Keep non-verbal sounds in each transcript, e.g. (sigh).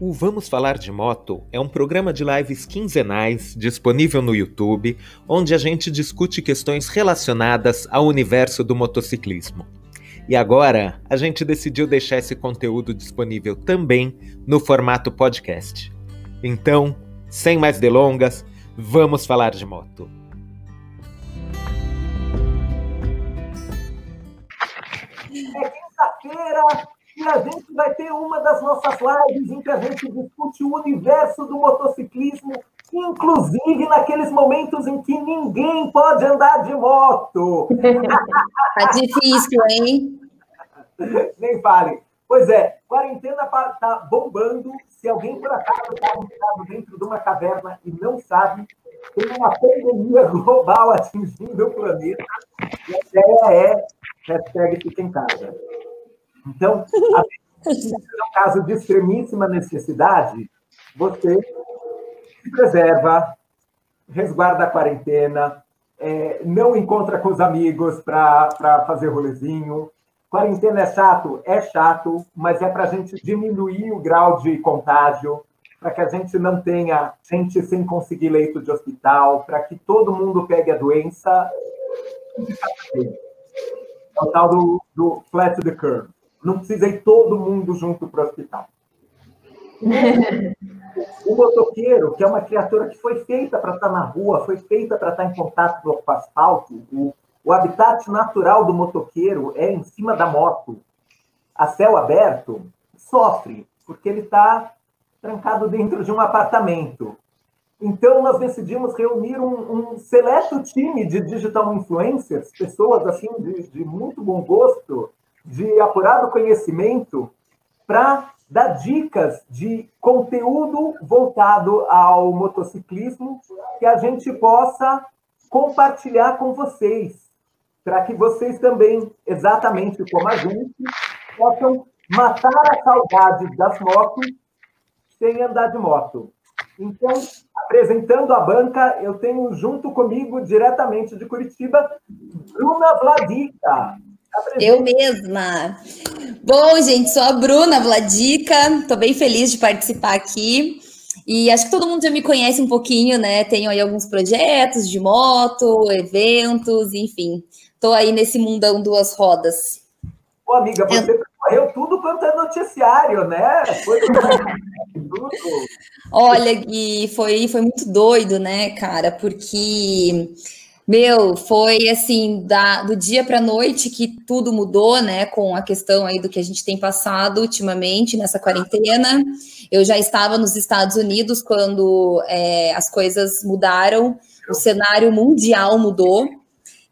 O Vamos Falar de Moto é um programa de lives quinzenais disponível no YouTube, onde a gente discute questões relacionadas ao universo do motociclismo. E agora a gente decidiu deixar esse conteúdo disponível também no formato podcast. Então, sem mais delongas, vamos falar de moto. É quinta-feira e a gente vai ter uma das nossas lives em que a gente discute o universo do motociclismo, inclusive naqueles momentos em que ninguém pode andar de moto. (laughs) tá difícil, hein? Nem fale. Pois é, quarentena tá bombando. Se alguém por acaso está dentro de uma caverna e não sabe, tem uma pandemia global (laughs) atingindo o planeta. E a ideia é hashtag fica em casa. Então, (laughs) no caso de extremíssima necessidade, você se preserva, resguarda a quarentena, é, não encontra com os amigos para fazer rolezinho. Quarentena é chato? É chato, mas é para a gente diminuir o grau de contágio, para que a gente não tenha gente sem conseguir leito de hospital, para que todo mundo pegue a doença. É o tal do, do flat the curve não precisa ir todo mundo junto para o hospital. (laughs) o motoqueiro, que é uma criatura que foi feita para estar na rua, foi feita para estar em contato com o asfalto, o, o habitat natural do motoqueiro é em cima da moto. A céu aberto sofre, porque ele está trancado dentro de um apartamento. Então, nós decidimos reunir um, um seleto time de digital influencers, pessoas assim de, de muito bom gosto, de apurado conhecimento para dar dicas de conteúdo voltado ao motociclismo que a gente possa compartilhar com vocês, para que vocês também, exatamente como a gente, possam matar a saudade das motos sem andar de moto. Então, apresentando a banca, eu tenho junto comigo, diretamente de Curitiba, Bruna Vladica. Eu mesma. Bom, gente, sou a Bruna Vladica, estou bem feliz de participar aqui. E acho que todo mundo já me conhece um pouquinho, né? Tenho aí alguns projetos de moto, eventos, enfim. Estou aí nesse mundão duas rodas. Ô, amiga, você Eu... correu tudo quanto é noticiário, né? Foi (laughs) tudo. Olha, Gui, foi, foi muito doido, né, cara? Porque meu, foi assim, da, do dia para noite que tudo mudou, né? Com a questão aí do que a gente tem passado ultimamente nessa quarentena. Eu já estava nos Estados Unidos quando é, as coisas mudaram, o cenário mundial mudou.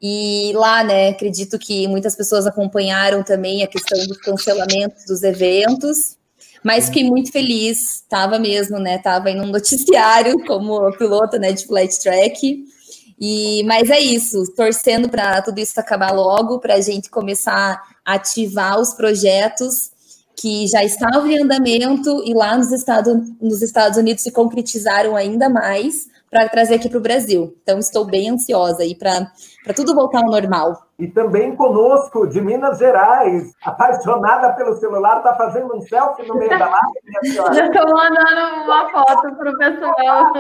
E lá, né, acredito que muitas pessoas acompanharam também a questão dos cancelamentos dos eventos. Mas fiquei muito feliz, estava mesmo, né? Estava em um noticiário como piloto né, de flat track. E, mas é isso, torcendo para tudo isso acabar logo, para a gente começar a ativar os projetos que já estavam em andamento e lá nos Estados, nos Estados Unidos se concretizaram ainda mais para trazer aqui para o Brasil. Então, estou bem ansiosa aí para tudo voltar ao normal. E também conosco, de Minas Gerais, (laughs) apaixonada pelo celular, está fazendo um selfie no meio da live, minha senhora? Estou mandando uma foto para o pessoal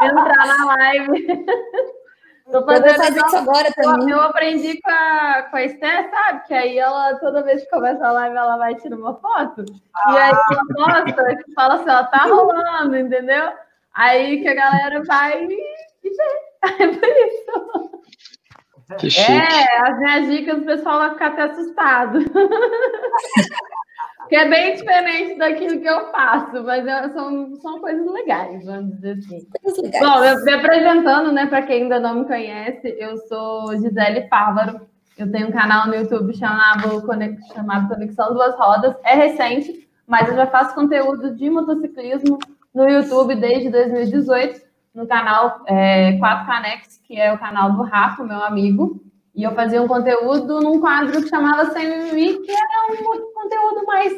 entrar na live. (laughs) Tô fazendo fazer isso agora também. Eu aprendi com a, com a Esther, sabe? Que aí ela, toda vez que começa a live, ela vai tirar uma foto. Ah. E aí ela posta, que fala assim, ó, tá rolando, entendeu? Aí que a galera vai e vê. (laughs) É por isso. Que chique. É, as minhas dicas, o pessoal vai ficar até assustado. (laughs) que é bem diferente daquilo que eu faço, mas é, são, são coisas legais, vamos dizer assim. Bom, eu, me apresentando, né, para quem ainda não me conhece, eu sou Gisele Fávaro, eu tenho um canal no YouTube chamado, chamado Conexão Duas Rodas, é recente, mas eu já faço conteúdo de motociclismo no YouTube desde 2018, no canal é, 4 Canex, que é o canal do Rafa, meu amigo, e eu fazia um conteúdo num quadro que chamava Sem que era um conteúdo mais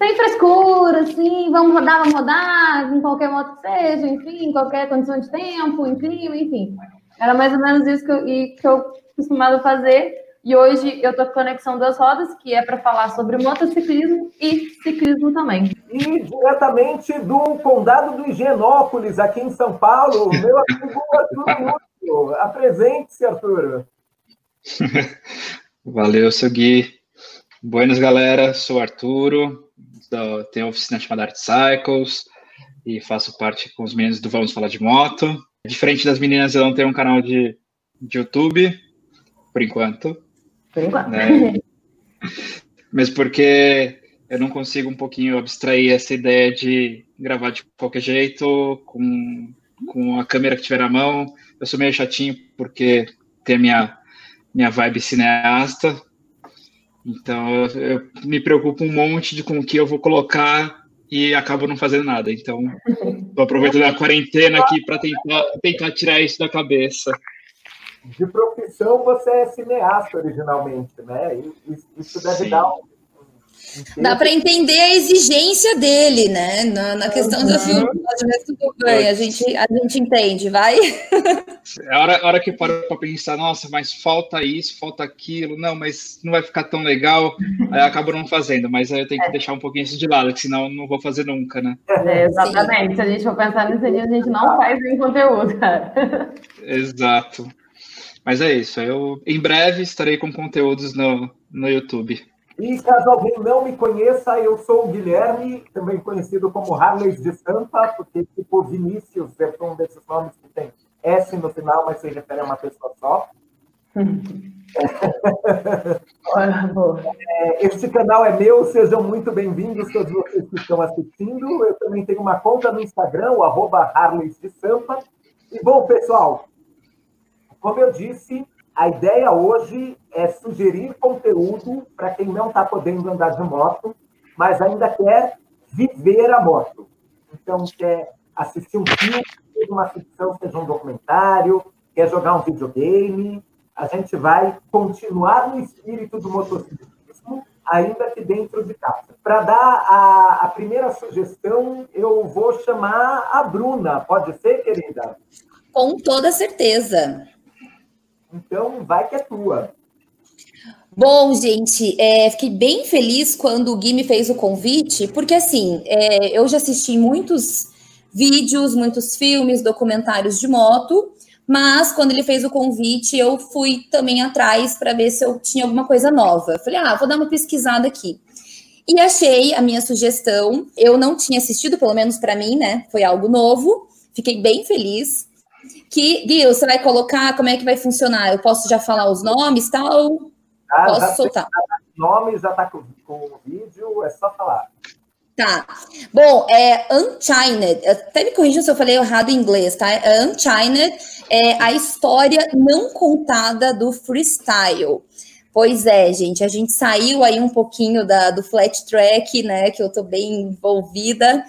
sem frescura, assim, vamos rodar, vamos rodar, em qualquer modo que seja, enfim, em qualquer condição de tempo, em clima, enfim. Era mais ou menos isso que eu, que eu costumava fazer. E hoje eu tô com Conexão das Rodas, que é para falar sobre motociclismo e ciclismo também. E diretamente do Condado do Higienópolis, aqui em São Paulo, meu amigo Arthur Lúcio. Apresente-se, Arthur. (laughs) Valeu, seu Gui. Buenas, galera. Sou Arturo, tenho uma oficina chamada Art Cycles e faço parte com os meninos do Vamos Falar de Moto. Diferente das meninas, eu não tenho um canal de, de YouTube, por enquanto. Por enquanto. Né? (laughs) Mas porque eu não consigo um pouquinho abstrair essa ideia de gravar de qualquer jeito, com, com a câmera que tiver na mão. Eu sou meio chatinho porque tem a minha, minha vibe cineasta. Então eu, eu me preocupo um monte de com o que eu vou colocar e acabo não fazendo nada. Então, estou aproveitando a quarentena aqui para tentar, tentar tirar isso da cabeça. De profissão, você é cineasta originalmente, né? Isso deve Sim. dar um Dá para entender a exigência dele, né? Na, na questão uhum. da filmagem, mas tudo bem, a gente, a gente entende, vai. É a hora, a hora que paro para pensar, nossa, mas falta isso, falta aquilo, não, mas não vai ficar tão legal, aí eu acabo não fazendo, mas aí eu tenho que é. deixar um pouquinho isso de lado, que senão eu não vou fazer nunca, né? É, exatamente, se a gente for pensar nisso, a gente não faz em conteúdo, cara. Exato. Mas é isso, eu em breve estarei com conteúdos no, no YouTube. E caso alguém não me conheça, eu sou o Guilherme, também conhecido como Harley de Sampa, porque tipo Vinícius é um desses nomes que tem S no final, mas se refere a uma pessoa só. é, este canal é meu, sejam muito bem-vindos todos vocês que estão assistindo. Eu também tenho uma conta no Instagram, o arroba Harley de Sampa. E bom, pessoal, como eu disse, a ideia hoje é sugerir conteúdo para quem não está podendo andar de moto, mas ainda quer viver a moto. Então, quer assistir um filme, seja uma ficção, seja um documentário, quer jogar um videogame. A gente vai continuar no espírito do motociclismo, ainda que dentro de casa. Para dar a, a primeira sugestão, eu vou chamar a Bruna. Pode ser, querida? Com toda certeza. Então, vai que é tua. Bom, gente, é, fiquei bem feliz quando o Gui me fez o convite, porque assim, é, eu já assisti muitos vídeos, muitos filmes, documentários de moto, mas quando ele fez o convite, eu fui também atrás para ver se eu tinha alguma coisa nova. Falei, ah, vou dar uma pesquisada aqui. E achei a minha sugestão. Eu não tinha assistido, pelo menos para mim, né? Foi algo novo. Fiquei bem feliz que, Gui, você vai colocar, como é que vai funcionar? Eu posso já falar os nomes e tal? Ah, posso soltar. Nomes, já está com, com o vídeo, é só falar. Tá. Bom, é Unchined. Até me corrija se eu falei errado em inglês, tá? É Unchined é a história não contada do freestyle. Pois é, gente, a gente saiu aí um pouquinho da, do flat track, né? Que eu tô bem envolvida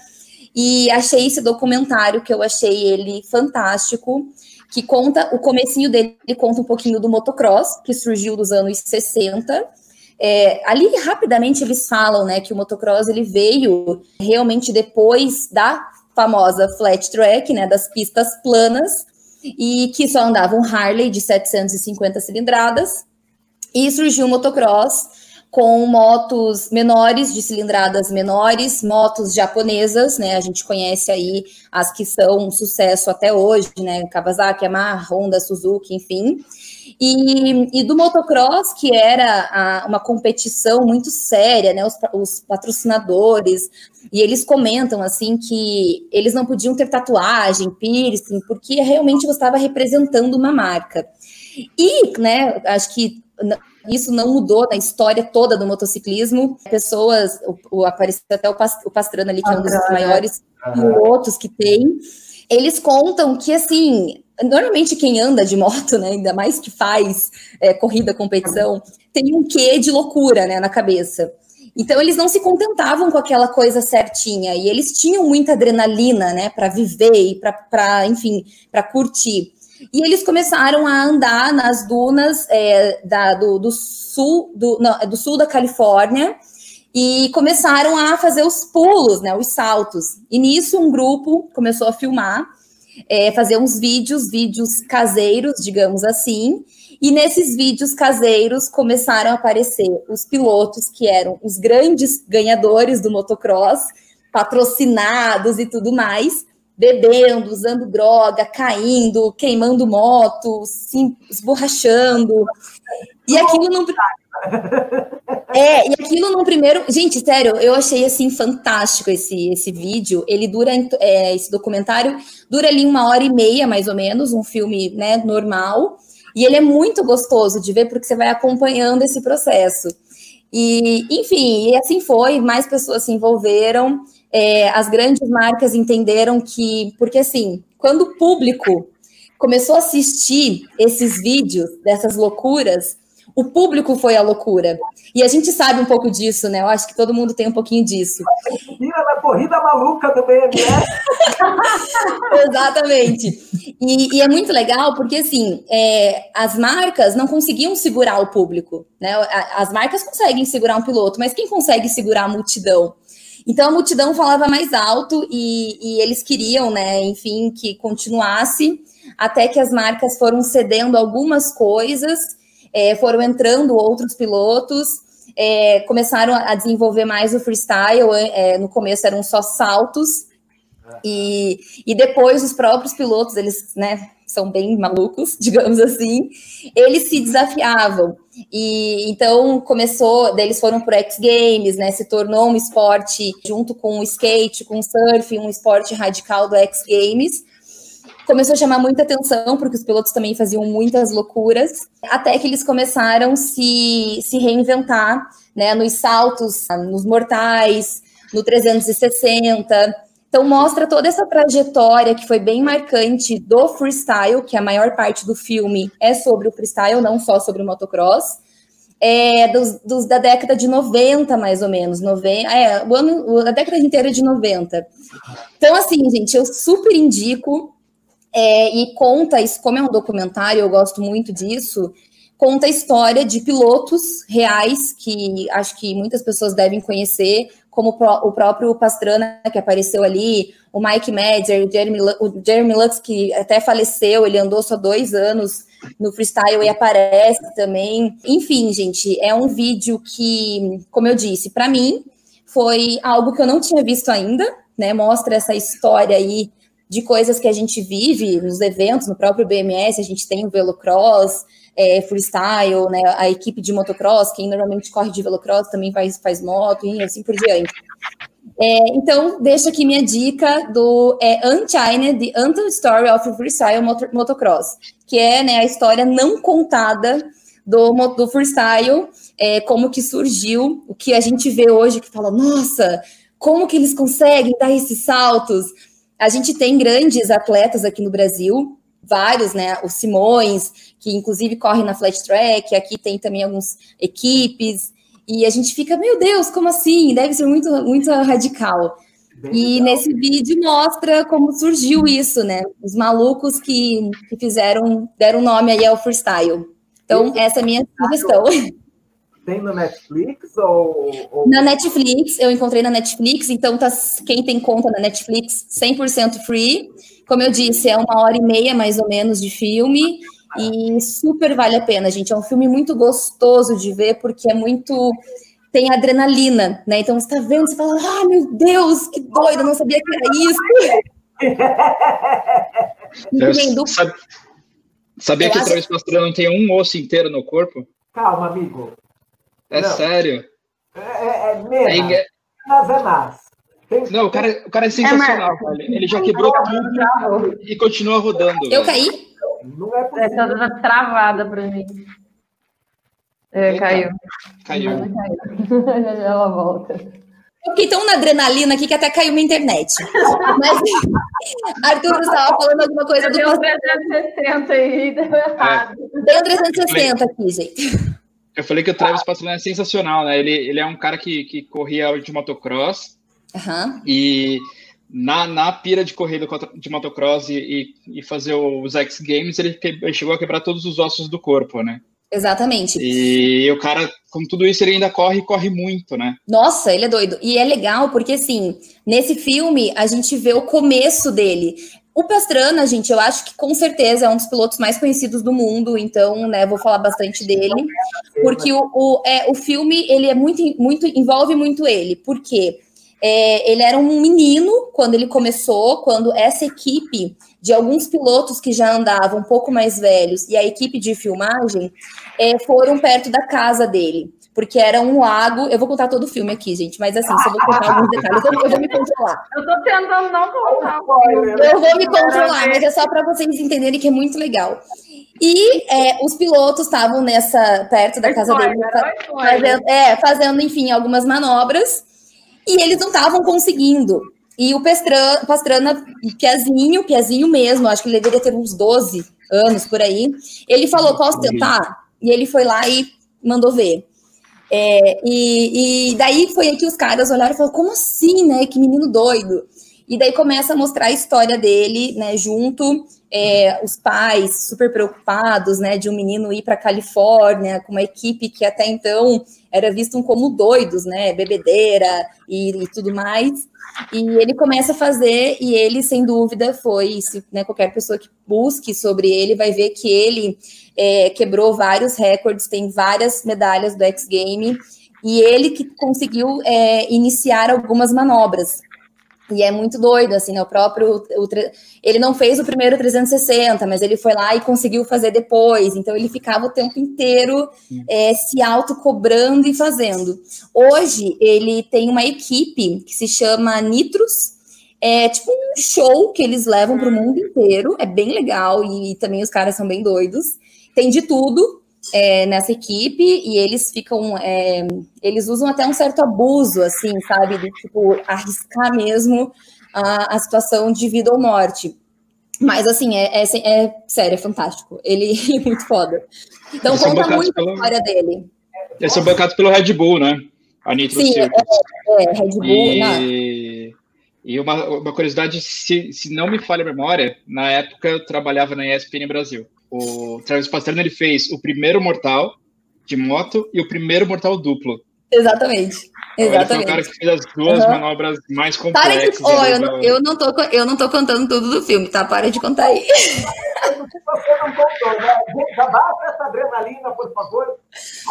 e achei esse documentário que eu achei ele fantástico, que conta o comecinho dele, ele conta um pouquinho do motocross, que surgiu dos anos 60. É, ali rapidamente eles falam, né, que o motocross ele veio realmente depois da famosa flat track, né, das pistas planas, e que só andava um Harley de 750 cilindradas, e surgiu o motocross com motos menores, de cilindradas menores, motos japonesas, né? A gente conhece aí as que são um sucesso até hoje, né? Kawasaki, Yamaha, Honda, Suzuki, enfim. E, e do motocross, que era a, uma competição muito séria, né? Os, os patrocinadores, e eles comentam assim que eles não podiam ter tatuagem, piercing, porque realmente você estava representando uma marca. E, né, acho que isso não mudou na história toda do motociclismo. Pessoas, o, o apareceu até o, o Pastrana ali, que é um dos maiores pilotos que tem. Eles contam que, assim, normalmente quem anda de moto, né, ainda mais que faz é, corrida, competição, tem um quê de loucura, né, na cabeça. Então eles não se contentavam com aquela coisa certinha e eles tinham muita adrenalina, né, para viver e para, enfim, para curtir. E eles começaram a andar nas dunas é, da, do, do, sul, do, não, do sul da Califórnia, e começaram a fazer os pulos, né, os saltos. E nisso um grupo começou a filmar, é, fazer uns vídeos, vídeos caseiros, digamos assim, E nesses vídeos caseiros começaram a aparecer os pilotos que eram os grandes ganhadores do motocross, patrocinados e tudo mais, bebendo, usando droga, caindo, queimando moto, se esborrachando. E aquilo não. É, e aquilo no primeiro. Gente, sério, eu achei assim fantástico esse, esse vídeo. Ele dura, é, esse documentário dura ali uma hora e meia, mais ou menos, um filme né, normal. E ele é muito gostoso de ver, porque você vai acompanhando esse processo. E, enfim, e assim foi, mais pessoas se envolveram. É, as grandes marcas entenderam que, porque assim, quando o público começou a assistir esses vídeos dessas loucuras, o público foi a loucura. E a gente sabe um pouco disso, né? Eu acho que todo mundo tem um pouquinho disso. Vira na corrida maluca do BMS. (laughs) Exatamente. E, e, é muito legal porque, assim, é, as marcas não conseguiam segurar o público, né? As marcas conseguem segurar um piloto, mas quem consegue segurar a multidão? Então a multidão falava mais alto e, e eles queriam, né, enfim, que continuasse, até que as marcas foram cedendo algumas coisas é, foram entrando outros pilotos, é, começaram a desenvolver mais o freestyle. É, no começo eram só saltos, e, e depois os próprios pilotos, eles né, são bem malucos, (laughs) digamos assim, eles se desafiavam. E então começou, eles foram para X Games, né? Se tornou um esporte junto com o skate, com o surf, um esporte radical do X Games começou a chamar muita atenção, porque os pilotos também faziam muitas loucuras, até que eles começaram a se, se reinventar, né, nos saltos, nos mortais, no 360. Então mostra toda essa trajetória que foi bem marcante do freestyle, que a maior parte do filme é sobre o freestyle, não só sobre o motocross. É, dos, dos, da década de 90, mais ou menos. 90, é, o ano, a década inteira de 90. Então, assim, gente, eu super indico. É, e conta, isso como é um documentário, eu gosto muito disso, conta a história de pilotos reais, que acho que muitas pessoas devem conhecer, como o próprio Pastrana, que apareceu ali, o Mike Madger, o Jeremy, o Jeremy Lux, que até faleceu, ele andou só dois anos no freestyle e aparece também. Enfim, gente, é um vídeo que, como eu disse, para mim foi algo que eu não tinha visto ainda, né? Mostra essa história aí de coisas que a gente vive nos eventos, no próprio BMS, a gente tem o velocross, é, freestyle, né, a equipe de motocross, quem normalmente corre de velocross também faz, faz moto e assim por diante. É, então, deixo aqui minha dica do é, Unchained, The Untold Story of Freestyle Motocross, que é né, a história não contada do, do freestyle, é, como que surgiu, o que a gente vê hoje, que fala, nossa, como que eles conseguem dar esses saltos, a gente tem grandes atletas aqui no Brasil, vários, né? O Simões, que inclusive corre na flat track, aqui tem também algumas equipes, e a gente fica, meu Deus, como assim? Deve ser muito, muito radical. Bem e legal. nesse vídeo mostra como surgiu isso, né? Os malucos que, que fizeram, deram nome aí ao freestyle. Então, essa é a minha sugestão. (laughs) Tem no Netflix ou, ou, Na Netflix, eu encontrei na Netflix, então tá, quem tem conta na Netflix, 100% free. Como eu disse, é uma hora e meia mais ou menos de filme e super vale a pena, gente. É um filme muito gostoso de ver porque é muito tem adrenalina, né? Então você tá vendo, você fala, ah, meu Deus, que doido, não sabia que era isso. (laughs) do... sabia eu que o Travis Pastrana não tem um osso inteiro no corpo? Calma, amigo. É não. sério? É, é, é mesmo. É, mas é mais. Não, o cara, o cara é sensacional, é, Ele já quebrou tudo e continua rodando. Eu velho. caí? Não é possível. Essa tá travada para mim. É, caiu. Caiu. caiu. (laughs) Ela volta. Eu fiquei tão na adrenalina aqui que até caiu minha internet. Mas, (laughs) Arthur, você estava falando alguma coisa do. Deu 360 aí, deu errado. Deu 360 aqui, gente. Eu falei que o Travis Pastrana é sensacional, né? Ele, ele é um cara que, que corria de motocross uhum. e na, na pira de corrida de motocross e, e, fazer os X Games, ele, que, ele chegou a quebrar todos os ossos do corpo, né? Exatamente. E o cara, com tudo isso, ele ainda corre e corre muito, né? Nossa, ele é doido. E é legal porque, assim, nesse filme, a gente vê o começo dele. O, Pastrana, gente, eu acho que com certeza é um dos pilotos mais conhecidos do mundo, então, né, vou falar bastante dele, porque o, o, é, o filme, ele é muito, muito, envolve muito ele, porque é, ele era um menino quando ele começou, quando essa equipe de alguns pilotos que já andavam um pouco mais velhos e a equipe de filmagem é, foram perto da casa dele porque era um lago. Eu vou contar todo o filme aqui, gente, mas assim, se eu vou contar alguns detalhes, eu, eu vou me controlar. (laughs) Eu tô tentando não contar. Eu vou me controlar, mas é só para vocês entenderem que é muito legal. E é, os pilotos estavam nessa perto da casa dele, fazendo, é, fazendo, enfim, algumas manobras, e eles não estavam conseguindo. E o Pastrana, Pastrana, Piazinho, Piazinho mesmo, acho que ele deveria ter uns 12 anos por aí, ele falou: posso tentar? E ele foi lá e mandou ver. É, e, e, daí foi aí que os caras olharam e falaram, como assim, né? Que menino doido. E daí começa a mostrar a história dele, né? Junto, é, os pais super preocupados, né? De um menino ir para Califórnia com uma equipe que até então era visto como doidos, né? Bebedeira e, e tudo mais. E ele começa a fazer, e ele, sem dúvida, foi, se né, qualquer pessoa que busque sobre ele vai ver que ele é, quebrou vários recordes, tem várias medalhas do X Game, e ele que conseguiu é, iniciar algumas manobras. E é muito doido, assim, né? O próprio. O, ele não fez o primeiro 360, mas ele foi lá e conseguiu fazer depois. Então ele ficava o tempo inteiro é, se autocobrando e fazendo. Hoje ele tem uma equipe que se chama Nitros. É tipo um show que eles levam para o mundo inteiro. É bem legal e também os caras são bem doidos. Tem de tudo é, nessa equipe e eles ficam, é, eles usam até um certo abuso, assim, sabe, de tipo arriscar mesmo a, a situação de vida ou morte. Mas assim, é, é, é sério, é fantástico. Ele (laughs) é muito foda. Então Eles conta muito pelo... a história dele. Eles são bancados pelo Red Bull, né? A Nitro Sim, é, é, Red Bull. E, né? e uma, uma curiosidade, se, se não me falha a memória, na época eu trabalhava na ESPN Brasil o Travis Pastrana ele fez o primeiro mortal de moto e o primeiro mortal duplo. Exatamente. Exatamente. Ele foi o cara que fez as duas uhum. manobras mais complexas. De... Oh, eu, não, eu, não tô, eu não tô contando tudo do filme, tá? Para de contar aí. (laughs) Se você não contou, né? Já basta essa adrenalina, por favor.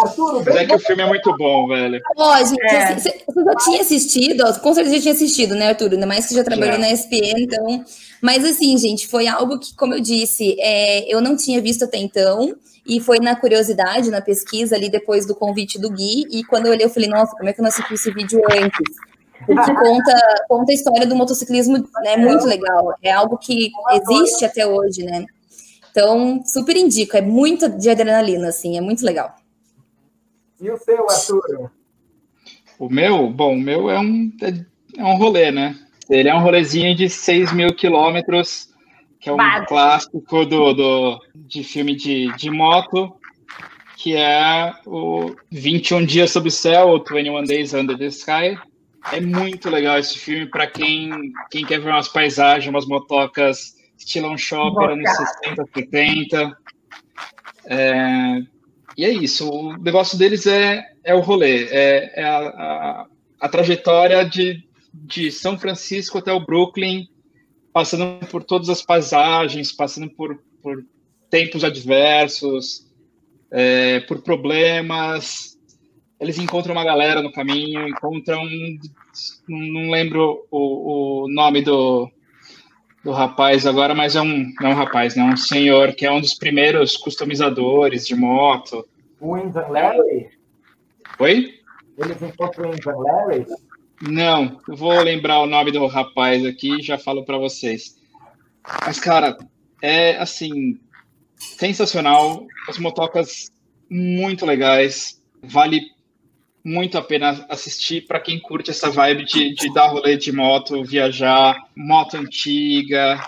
Arturo, Mas é que o filme é muito bom, velho. Ó, gente, é. você, já tinha assistido, com certeza já tinha assistido, né, Arturo? Ainda mais que já trabalhou na ESPN, então mas assim, gente, foi algo que, como eu disse, é, eu não tinha visto até então. E foi na curiosidade, na pesquisa ali depois do convite do Gui. E quando eu olhei, eu falei, nossa, como é que eu não assisti esse vídeo antes? Porque conta, conta a história do motociclismo, né? Muito legal. É algo que existe até hoje, né? Então, super indico. É muito de adrenalina, assim, é muito legal. E o seu, Arthur? O meu, bom, o meu é um, é um rolê, né? Ele é um rolezinho de 6 mil quilômetros, que é um clássico do, do, de filme de, de moto, que é o 21 Dias Sob o Céu, ou 21 Days Under the Sky. É muito legal esse filme para quem, quem quer ver umas paisagens, umas motocas estilão shopper, anos 60, 70. É, e é isso, o negócio deles é, é o rolê, é, é a, a, a trajetória de de São Francisco até o Brooklyn, passando por todas as paisagens, passando por, por tempos adversos, é, por problemas. Eles encontram uma galera no caminho, encontram. Não lembro o, o nome do, do rapaz agora, mas é um, não é um rapaz, não, é um senhor que é um dos primeiros customizadores de moto. O Invan Larry? Oi? Eles encontram o Invan Larry? Não, eu vou lembrar o nome do rapaz aqui e já falo para vocês. Mas, cara, é assim, sensacional. As motocas muito legais. Vale muito a pena assistir para quem curte essa vibe de, de dar rolê de moto, viajar, moto antiga.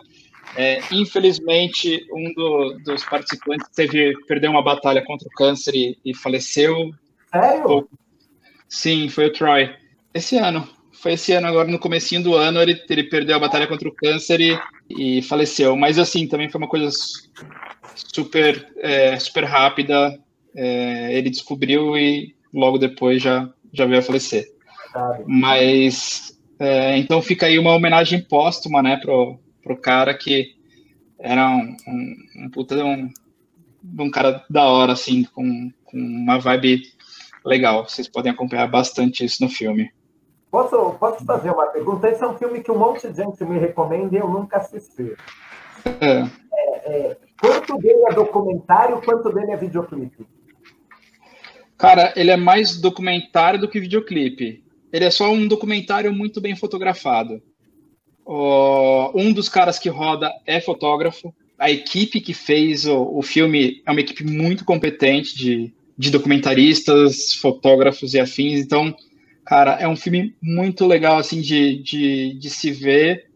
É, infelizmente, um do, dos participantes teve perdeu uma batalha contra o câncer e, e faleceu. Sério? Sim, foi o Troy. Esse ano. Foi esse ano, agora no comecinho do ano, ele, ele perdeu a batalha contra o câncer e, e faleceu. Mas assim, também foi uma coisa super, é, super rápida. É, ele descobriu e logo depois já, já veio a falecer. Mas é, então fica aí uma homenagem póstuma, né, pro, pro cara que era um, um, um puta de um, um cara da hora, assim, com, com uma vibe legal. Vocês podem acompanhar bastante isso no filme. Posso, posso fazer uma pergunta? Esse é um filme que um monte de gente me recomenda e eu nunca assisti. É. É, é, quanto dele é documentário, quanto dele é videoclipe? Cara, ele é mais documentário do que videoclipe. Ele é só um documentário muito bem fotografado. um dos caras que roda é fotógrafo. A equipe que fez o, o filme é uma equipe muito competente de, de documentaristas, fotógrafos e afins. Então, cara, é um filme muito legal assim de, de, de se ver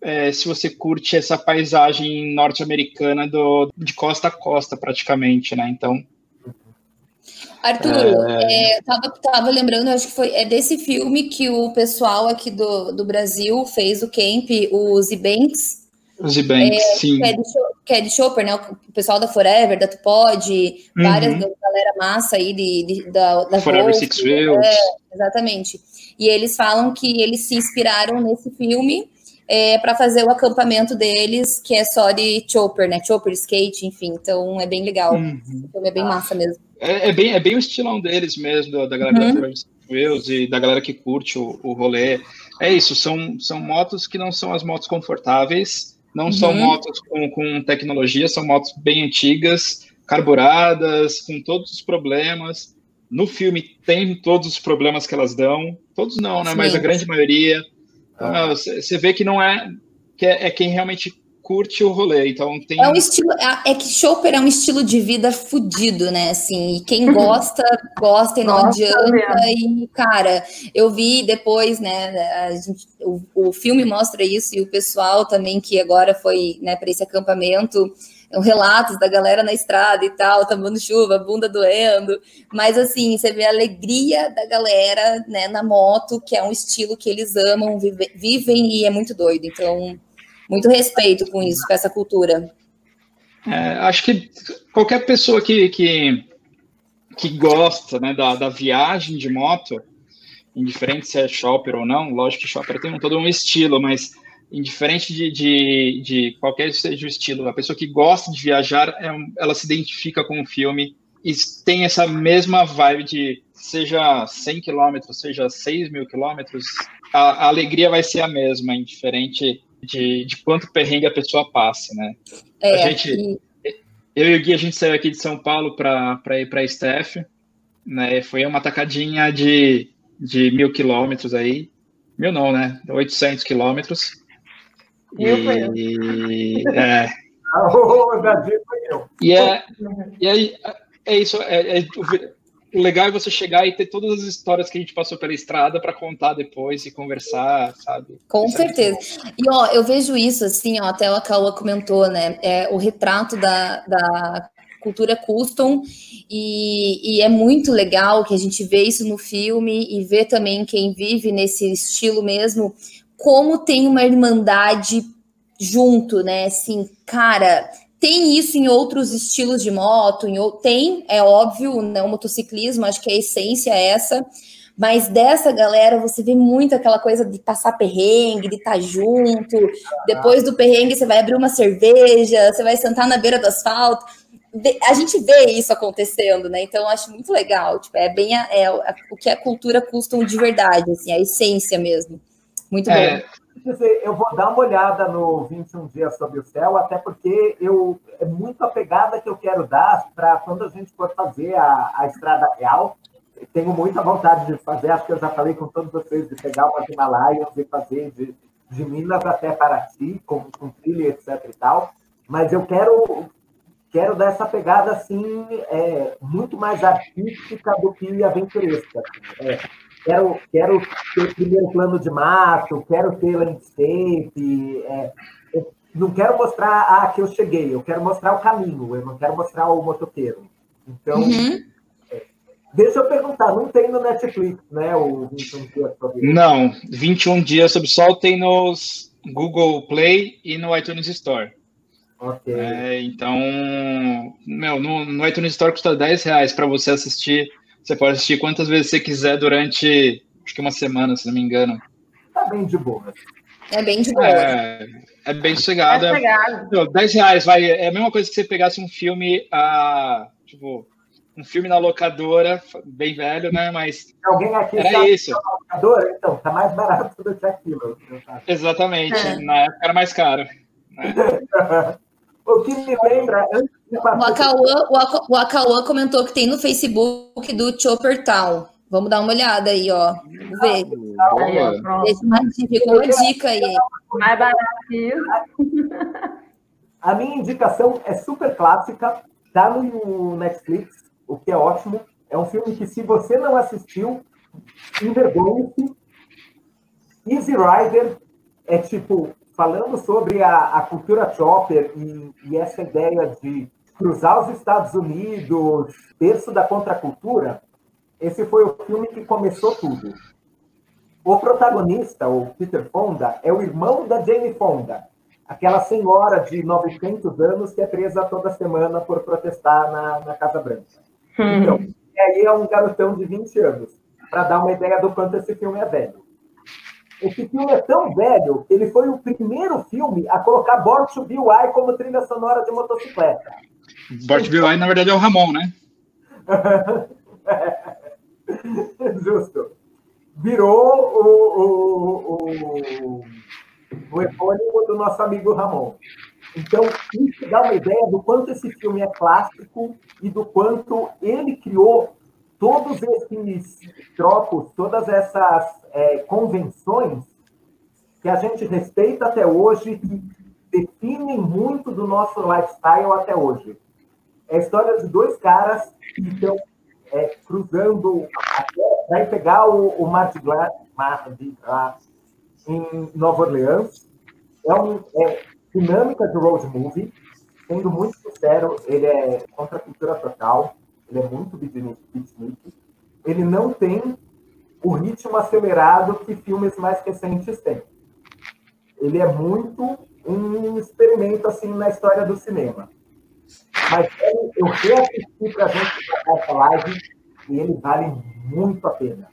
é, se você curte essa paisagem norte-americana de costa a costa, praticamente, né? Então. Arthur, é... É, tava, tava lembrando, acho que foi é desse filme que o pessoal aqui do, do Brasil fez o camp, o Zibanks. O Zibanks, é, sim. Que é de Chopper, né? O pessoal da Forever, da Tupod, uhum. várias da galera massa aí de, de da, da Forever Wolf, Six Wheels. É, exatamente. E eles falam que eles se inspiraram nesse filme é, para fazer o acampamento deles, que é só de chopper, né? Chopper, skate, enfim. Então é bem legal. Uhum. O filme é bem massa mesmo. É, é, bem, é bem o estilão deles mesmo, da galera uhum. da Wheels e da galera que curte o, o rolê. É isso, são, são motos que não são as motos confortáveis, não uhum. são motos com, com tecnologia, são motos bem antigas, carburadas, com todos os problemas. No filme tem todos os problemas que elas dão, todos não, né? Sim. Mas a grande maioria. Ah, você vê que não é que é, é, quem realmente curte o rolê. Então tem é um estilo é, é que Chopper é um estilo de vida fudido, né? Assim, e quem gosta gosta e não Nossa, adianta. E cara, eu vi depois, né? Gente, o, o filme mostra isso e o pessoal também que agora foi, né, para esse acampamento relatos da galera na estrada e tal, tomando chuva, bunda doendo. Mas assim, você vê a alegria da galera né, na moto, que é um estilo que eles amam, vive, vivem e é muito doido. Então, muito respeito com isso, com essa cultura. É, acho que qualquer pessoa que, que, que gosta né, da, da viagem de moto, indiferente se é shopper ou não, lógico que shopper tem todo um estilo, mas indiferente de, de, de qualquer seja o estilo, a pessoa que gosta de viajar, é, ela se identifica com o filme e tem essa mesma vibe de seja 100 quilômetros, seja 6 mil quilômetros, a, alegria vai ser a mesma, indiferente de, de quanto perrengue a pessoa passa, né? É, a gente, e... eu e o Gui, a gente saiu aqui de São Paulo para ir para a Steph, né? Foi uma tacadinha de, de mil quilômetros aí, mil não, né? 800 quilômetros. E, é, (laughs) e, é, e aí, é isso. É, é, o legal é você chegar e ter todas as histórias que a gente passou pela estrada para contar depois e conversar, sabe? Com isso é certeza. É e ó, eu vejo isso assim, ó, até a Caua comentou, né? É o retrato da, da cultura custom e, e, é muito legal que a gente vê isso no filme e vê também quem vive nesse estilo mesmo como tem uma irmandade junto, né? Assim, cara, tem isso em outros estilos de moto, em, tem, é óbvio, né? O motociclismo, acho que a essência é essa. Mas dessa galera, você vê muito aquela coisa de passar perrengue, de estar tá junto. Depois do perrengue, você vai abrir uma cerveja, você vai sentar na beira do asfalto. A gente vê isso acontecendo, né? Então, acho muito legal. Tipo, é bem a, é, a, o que a cultura custom de verdade, assim, a essência mesmo. Muito é, bom. Dizer, eu vou dar uma olhada no 21 Dias Sob o Céu, até porque eu é muito a pegada que eu quero dar para quando a gente for fazer a, a estrada real. Tenho muita vontade de fazer, acho que eu já falei com todos vocês, de pegar umas Himalaias e fazer de, de Minas até Paraty, com, com trilha, etc e tal. Mas eu quero, quero dar essa pegada, assim, é, muito mais artística do que aventuresca. Assim, é quero, quero ter primeiro plano de mato, quero ter landscape, é, não quero mostrar ah, que eu cheguei, eu quero mostrar o caminho, eu não quero mostrar o motoqueiro. Então, uhum. é, deixa eu perguntar, não tem no Netflix, né, o 21 Dias Sobre Sol? Não, 21 Dias Sobre Sol tem nos Google Play e no iTunes Store. Ok. É, então, meu, no, no iTunes Store custa 10 reais para você assistir você pode assistir quantas vezes você quiser durante, acho que uma semana, se não me engano. Tá bem de boa. É bem de boa. É, é bem sossegado. É, é 10 reais, vai. É a mesma coisa que você pegasse um filme, ah, tipo, um filme na locadora, bem velho, né? Mas Alguém aqui era isso. Locadora? Então, tá mais barato do que aquilo. Exatamente. É. Na época era mais caro. Né? (laughs) o que me lembra... O Acauã, comentou que tem no Facebook do Chopper Town. Vamos dar uma olhada aí, ó. Vamos ver. Deixa uma, ficou uma dica aí. Mais barato isso. (laughs) A minha indicação é super clássica, tá no Netflix, o que é ótimo. É um filme que, se você não assistiu, envergonhe-se. Easy Rider é tipo, falando sobre a, a cultura chopper e, e essa ideia de cruzar os Estados Unidos, berço da contracultura, esse foi o filme que começou tudo. O protagonista, o Peter Fonda, é o irmão da Jane Fonda, aquela senhora de 900 anos que é presa toda semana por protestar na, na Casa Branca. Hum. Então, e aí é um garotão de 20 anos, para dar uma ideia do quanto esse filme é velho. Esse filme é tão velho que ele foi o primeiro filme a colocar Born to Be como trilha sonora de motocicleta. Be Why, na verdade, é o Ramon, né? (laughs) Justo. Virou o, o, o, o epônimo do nosso amigo Ramon. Então, isso dá uma ideia do quanto esse filme é clássico e do quanto ele criou todos esses tropos, todas essas é, convenções que a gente respeita até hoje, que definem muito do nosso lifestyle até hoje. É a história de dois caras que estão é, cruzando vai pegar o, o Gras, Mardi Gras em Nova Orleans. É, uma é dinâmica de road movie, sendo muito sincero, ele é contra a cultura total, ele é muito beatnik. Ele não tem o ritmo acelerado que filmes mais recentes têm. Ele é muito um experimento assim na história do cinema. Mas eu reassisti para a gente fazer essa live e ele vale muito a pena.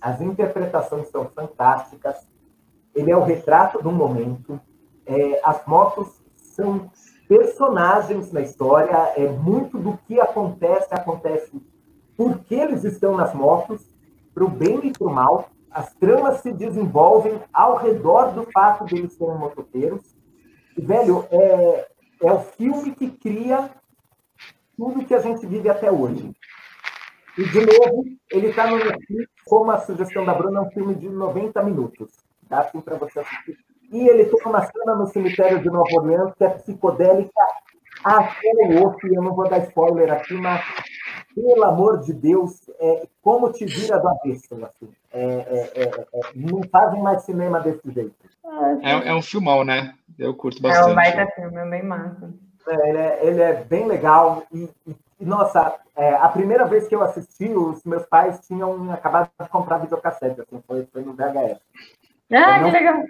As interpretações são fantásticas. Ele é o retrato um momento. É, as motos são personagens na história. É muito do que acontece acontece porque eles estão nas motos, para o bem e para o mal. As tramas se desenvolvem ao redor do fato deles serem motoqueiros. E, velho, é, é o filme que cria tudo que a gente vive até hoje. E, de novo, ele está no Netflix, como a sugestão da Bruna, é um filme de 90 minutos. Dá assim para você assistir. E ele tem uma cena no cemitério de Nova Orleans que é psicodélica até o osso, e eu não vou dar spoiler aqui, mas, pelo amor de Deus, é, como te vira do avesso, assim. É, é, é, é não fazem mais cinema desse jeito. É, é um filmão, né? Eu curto bastante. É um baita filme, é bem massa. É, ele, é, ele é bem legal e, e nossa, é, a primeira vez que eu assisti, os meus pais tinham acabado de comprar videocassete, assim, foi, foi no VHS. Ah, que legal.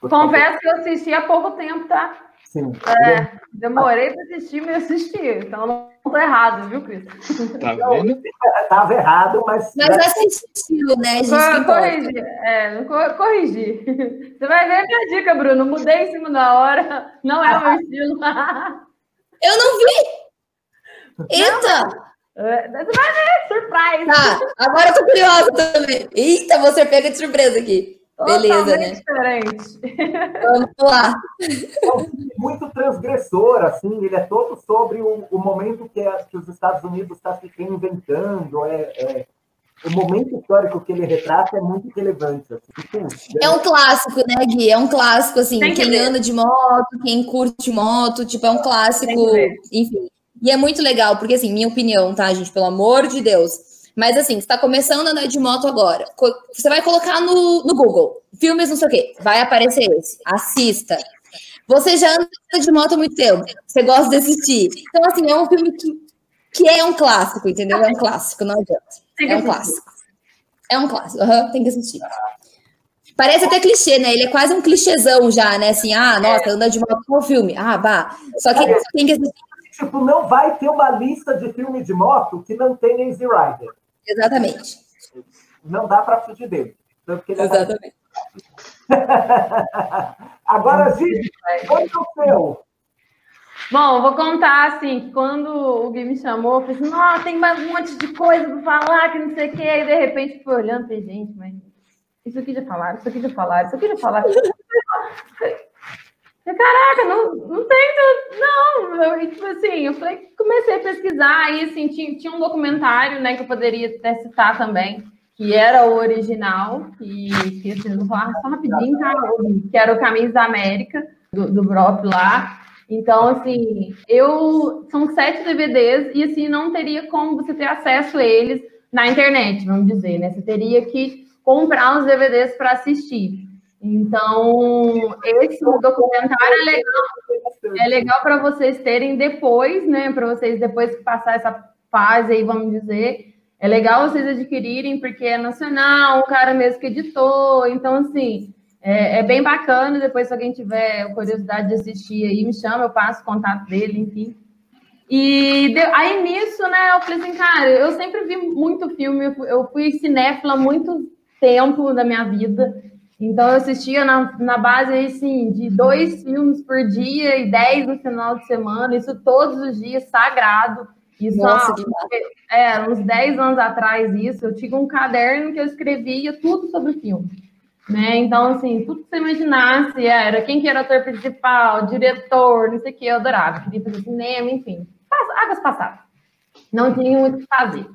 Confesso que eu assisti há pouco tempo, tá? Sim. É, demorei para assistir, mas assisti. Então não estou errado, viu, Cris? Tá vendo? (laughs) Estava errado, mas. Mas assistiu, né? Gente corrigi. É, corrigi. (laughs) Você vai ver a minha dica, Bruno. Mudei em cima da hora. Não é o meu (laughs) estilo. Eu não vi! Eita! Você vai ver, surpresa! Tá, agora eu tô curiosa também. Eita, você pega de surpresa aqui. Beleza, né? diferente. Vamos lá. É muito transgressor, assim, ele é todo sobre o, o momento que, é, que, os Estados Unidos estão tá se reinventando, é, é, o momento histórico que ele retrata é muito relevante. Assim. É um clássico, né, Gui? É um clássico, assim, quem ver. anda de moto, quem curte moto, tipo, é um clássico, enfim. E é muito legal, porque assim, minha opinião, tá, gente? Pelo amor de Deus. Mas assim, você tá começando a andar de moto agora. Você vai colocar no, no Google, filmes, não sei o quê. Vai aparecer esse. Assista. Você já anda de moto há muito tempo. Você gosta de assistir. Então, assim, é um filme que, que é um clássico, entendeu? É um clássico, não adianta. É um clássico. É um clássico. Uhum, tem que assistir. Parece até clichê, né? Ele é quase um clichêzão já, né? Assim, ah, nossa, anda de moto com o filme. Ah, vá. Só que tem que assistir Tipo, não vai ter uma lista de filme de moto que não tenha Easy Rider. Exatamente. Não dá para fugir dele. Exatamente. (laughs) Agora, Gigi, conta o seu. Bom, vou contar assim, quando o Gui me chamou, eu falei assim, nossa, tem mais um monte de coisa para falar, que não sei o quê, aí de repente fui olhando e falei, gente, mas isso aqui já falaram, isso aqui já falaram, isso aqui já falaram. Caraca, não, não tem não. Eu, tipo assim, eu falei, comecei a pesquisar e assim, tinha, tinha um documentário, né, que eu poderia até citar também, que era o original, que, que assim, vou falar só rapidinho, tá? Que era o Caminhos da América, do, do lá. Então, assim, eu. São sete DVDs e assim, não teria como você ter acesso a eles na internet, vamos dizer, né? Você teria que comprar os DVDs para assistir. Então, esse documentário é legal, é legal para vocês terem depois, né? Para vocês depois passar essa fase aí, vamos dizer. É legal vocês adquirirem, porque é nacional, o cara mesmo que editou. Então, assim, é, é, bem bacana. Depois, se alguém tiver curiosidade de assistir aí, me chama, eu passo o contato dele, enfim. E aí nisso, né, eu falei assim, cara, eu sempre vi muito filme, eu fui cinéfila muito tempo da minha vida. Então, eu assistia na, na base, assim, de dois filmes por dia e dez no final de semana, isso todos os dias, sagrado. Isso Nossa, há, é, uns dez anos atrás, isso. Eu tinha um caderno que eu escrevia tudo sobre o filme. Né? Então, assim, tudo que você imaginasse era quem que era o ator principal, diretor, não sei o que, eu adorava. Queria fazer cinema, enfim. Águas passadas. Não tinha muito o que fazer.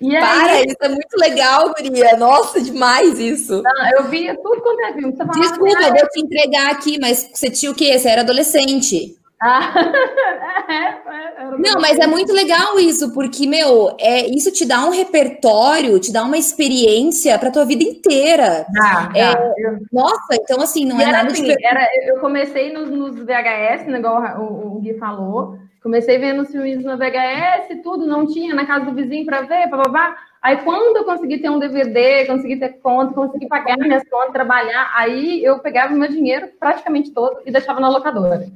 E aí... Para, isso é muito legal, Guria. Nossa, demais isso. Eu via tudo quanto é filme. Desculpa, eu vou te entregar aqui, mas você tinha o quê? Você era adolescente. Ah, (laughs) não, mas é muito legal isso, porque, meu, é, isso te dá um repertório, te dá uma experiência para tua vida inteira. Ah, é, eu... Nossa, então assim, não e é nada assim, de... era, Eu comecei nos, nos VHS, né, igual o, o Gui falou, Comecei vendo os filmes na VHS, tudo, não tinha na casa do vizinho para ver, babá. Aí quando eu consegui ter um DVD, consegui ter conta, consegui pagar minhas contas, trabalhar, aí eu pegava meu dinheiro praticamente todo e deixava na locadora.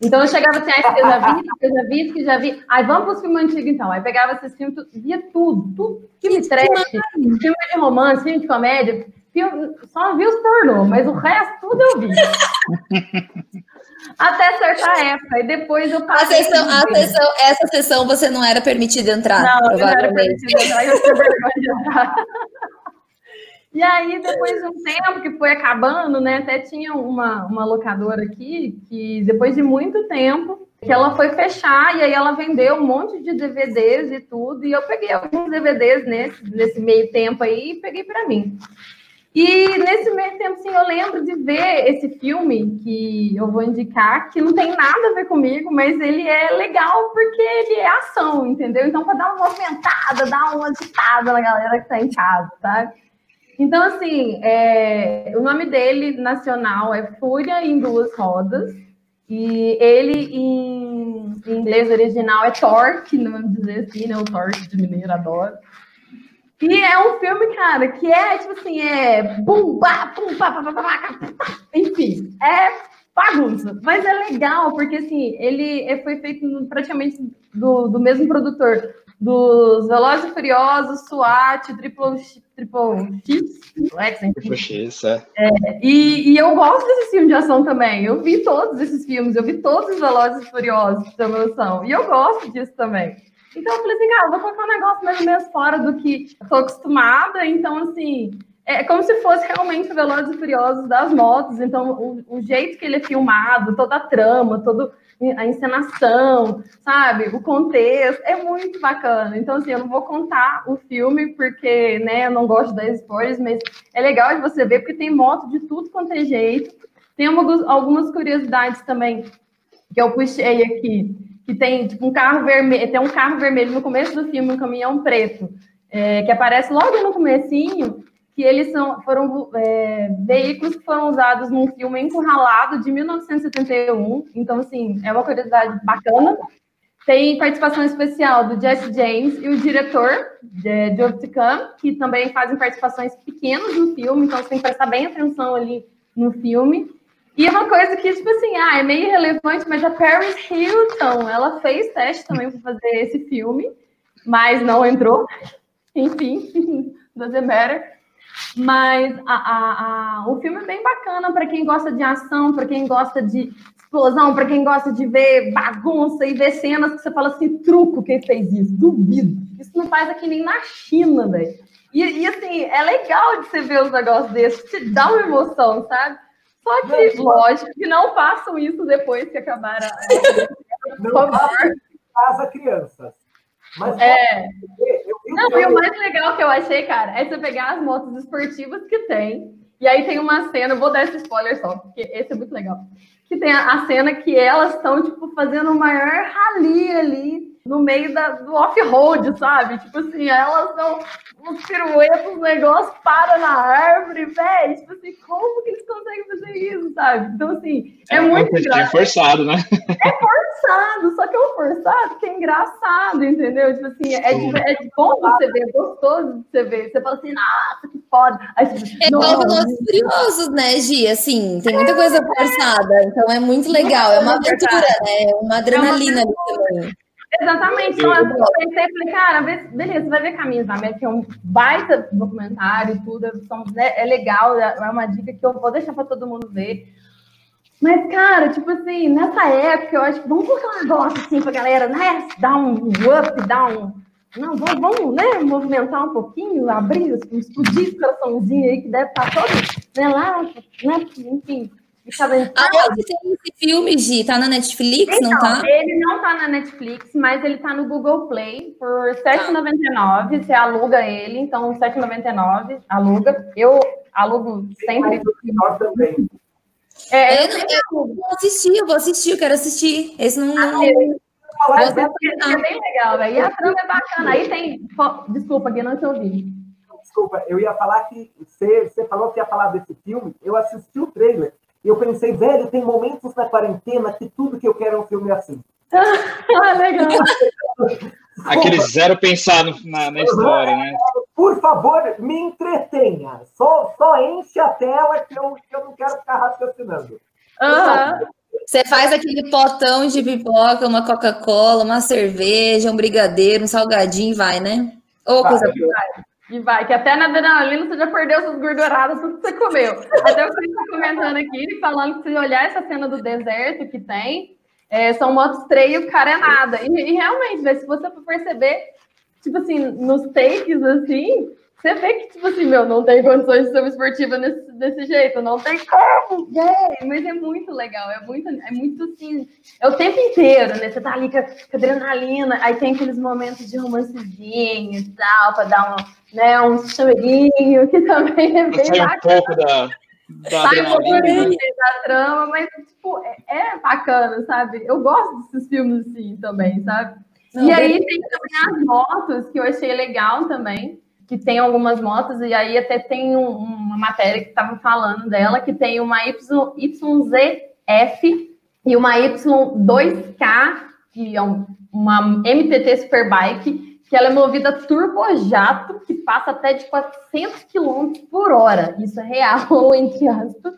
Então eu chegava assim, ah, eu já vi, eu já vi, que já vi. Aí vamos para os filmes antigos então. Aí pegava esses filmes, via tudo, tudo, filme trash, filme de romance, filme de comédia, filme, só vi os pornô, mas o resto tudo eu vi. (laughs) Até certa época, e depois eu passei. A sessão, a sessão, essa sessão você não era permitida entrar. Não, eu não era permitida entrar, eu tinha vergonha de entrar. E aí, depois de um tempo que foi acabando, né? Até tinha uma, uma locadora aqui que, depois de muito tempo, que ela foi fechar e aí ela vendeu um monte de DVDs e tudo. E eu peguei alguns DVDs nesse, nesse meio tempo aí e peguei para mim. E nesse meio tempo, assim, eu lembro de ver esse filme que eu vou indicar, que não tem nada a ver comigo, mas ele é legal porque ele é ação, entendeu? Então, para dar uma movimentada, dar uma agitada na galera que está em casa, tá? Então, assim, é, o nome dele nacional é Fúria em Duas Rodas, e ele em, em inglês original é Torque, não vamos dizer assim, né? O Torque de mineiro, adoro. E é um filme, cara, que é, tipo assim, é bum, ba, bum, ba, ba, ba, ba, enfim, é bagunça. Mas é legal, porque, assim, ele foi feito praticamente do, do mesmo produtor dos Velozes e Furiosos, SWAT, Triple, Triple X, X, Triple X, é. é e, e, eu gosto desse filme de ação também. Eu vi todos esses filmes, eu vi todos os Velozes e Furiosos, pra ter noção. E eu gosto disso também. Então eu falei assim, cara, vou colocar um negócio mais ou menos fora do que estou acostumada. Então, assim, é como se fosse realmente o Velozes e Furiosos das motos. Então, o, o, jeito que ele é filmado, toda a trama, toda a encenação, sabe? O contexto, é muito bacana. Então, assim, eu não vou contar o filme, porque, né, eu não gosto das spoilers, mas é legal de você ver, porque tem moto de tudo quanto é jeito. Tem algumas curiosidades também que eu puxei aqui que tem tipo um carro vermelho, tem um carro vermelho no começo do filme, um caminhão preto, é, que aparece logo no comecinho, que eles são, foram é, veículos que foram usados num filme Encurralado de 1971. Então, assim, é uma curiosidade bacana. Tem participação especial do Jesse James e o diretor, de Joe Ticam, que também fazem participações pequenas no filme, então você tem que prestar bem atenção ali no filme. E uma coisa que, tipo assim, ah, é meio irrelevante, mas a Paris Hilton, ela fez teste também para fazer esse filme, mas não entrou. (laughs) Enfim, (laughs) doesn't matter. Mas a, a, a, o filme é bem bacana para quem gosta de ação, para quem gosta de explosão, para quem gosta de ver bagunça e ver cenas que você fala assim, truco quem fez isso, duvido. Isso não faz aqui nem na China, velho. E, e, assim, é legal de você ver os negócios desses, te dá uma emoção, sabe? Só que, lógico, que não façam isso depois que acabar a. (laughs) Por favor. Casa crianças. Mas, é. Eu, eu, não, eu, e o mais legal que eu achei, cara, é você pegar as motos esportivas que tem. E aí tem uma cena, vou dar esse spoiler só, porque esse é muito legal. Que tem a, a cena que elas estão, tipo, fazendo o maior rally ali no meio da, do off-road, sabe? Tipo assim, elas dão uns piruetos, os negócios para na árvore, velho. Tipo assim, como que eles conseguem fazer isso, sabe? Então, assim, é, é muito É forçado, né? É forçado, só que é um forçado que é engraçado, entendeu? Tipo assim, é, de, é bom você ver, é gostoso de você ver. Você fala assim, nossa, que foda. Aí, tipo, é igual Velozes Furiosos, né, Gi? Assim, tem muita coisa forçada, então é muito legal. É uma aventura, né? É uma adrenalina ali também. Exatamente. Então, eu pensei falei, cara, beleza, você vai ver Caminhos da América, que é um baita documentário e tudo, são, né, é legal, é uma dica que eu vou deixar para todo mundo ver. Mas, cara, tipo assim, nessa época, eu acho que vamos colocar um negócio assim pra galera, né? Dar um up, dar um. Não, vamos, vamos né, movimentar um pouquinho, abrir, explodir esse coraçãozinho aí que deve estar todo né, lá, né? Enfim, Aonde tem esse filme, Gi? Tá na Netflix, então, não tá? Ele não tá na Netflix, mas ele tá no Google Play por R$7,99. Você aluga ele, então R$7,99, aluga. Eu alugo sempre. também. É, eu, eu, eu, vou assistir, eu vou assistir, eu quero assistir. Esse não. Ah, não... É, é bem legal, velho. E a trama é bacana. Aí tem. Desculpa, que não te ouvi. Desculpa, eu ia falar que você, você falou que ia falar desse filme, eu assisti o trailer. E eu pensei, velho, tem momentos na quarentena que tudo que eu quero é um filme assim. (laughs) ah, legal. (laughs) Aquele zero pensar na, na, história, né? Por favor, me entretenha. Só, só enche a tela que eu, que eu não quero ficar raciocinando. Uhum. Você faz aquele potão de pipoca, uma Coca-Cola, uma cerveja, um brigadeiro, um salgadinho vai, né? Ou coisa vai. E vai, que até na adrenalina você já perdeu suas gorduradas, tudo que você comeu. Até o que está comentando aqui, falando que se olhar essa cena do deserto que tem, é, são motos três e o cara é. E, e realmente, se você for perceber, tipo assim, nos takes, assim, você vê que, tipo assim, meu, não tem condições de ser uma esportiva nesse, desse jeito, não tem como, yeah, mas é muito legal, é muito, é muito assim, é o tempo inteiro, né? Você tá ali com, com adrenalina, aí tem aqueles momentos de romancezinho e tal, pra dar um, né, um chorinho, que também é bem Sai um pouco da, da Sai um pouco da trama, mas, tipo, é, é, bacana, sabe? Eu gosto desses filmes assim também, sabe? Não, e aí tem também as motos, que eu achei legal também, que tem algumas motos, e aí até tem um, uma matéria que estava falando dela, que tem uma y, YZF e uma Y2K, que é um, uma MTT Superbike, que ela é movida turbojato, que passa até de 400 km por hora. Isso é real, (laughs) entre aspas.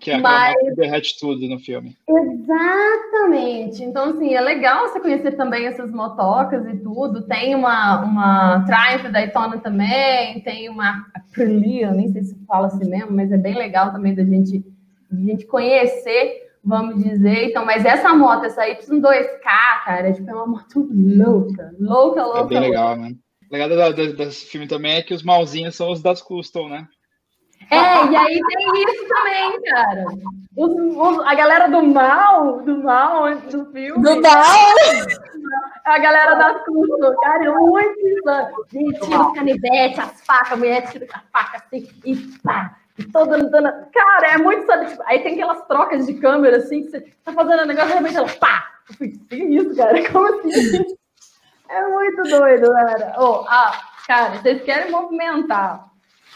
Que é Mas... que derrete tudo no filme. Exatamente. Então, assim, é legal você conhecer também essas motocas e tudo. Tem uma, uma Triumph Daytona também, tem uma Aprilia, nem sei se fala assim mesmo, mas é bem legal também da gente, da gente conhecer, vamos dizer. Então, mas essa moto, essa Y2K, cara, é, tipo, é uma moto louca, louca, louca. É bem legal, louca. né? O legal desse filme também é que os malzinhos são os das custom, né? É, e aí tem isso também, cara. Os, os, a galera do mal, do mal do filme. Do mal! A galera das custas, cara, é muito isso. Gente, tira os canivetes, as facas, a mulher tira a faca assim, e pá. E todo dando. Cara, é muito, sabe? Tipo, aí tem aquelas trocas de câmera, assim, que você tá fazendo um negócio, realmente ela, pá! Eu falei, que isso, cara? (laughs) Como assim? É muito doido, cara. Oh, ah, cara, vocês querem movimentar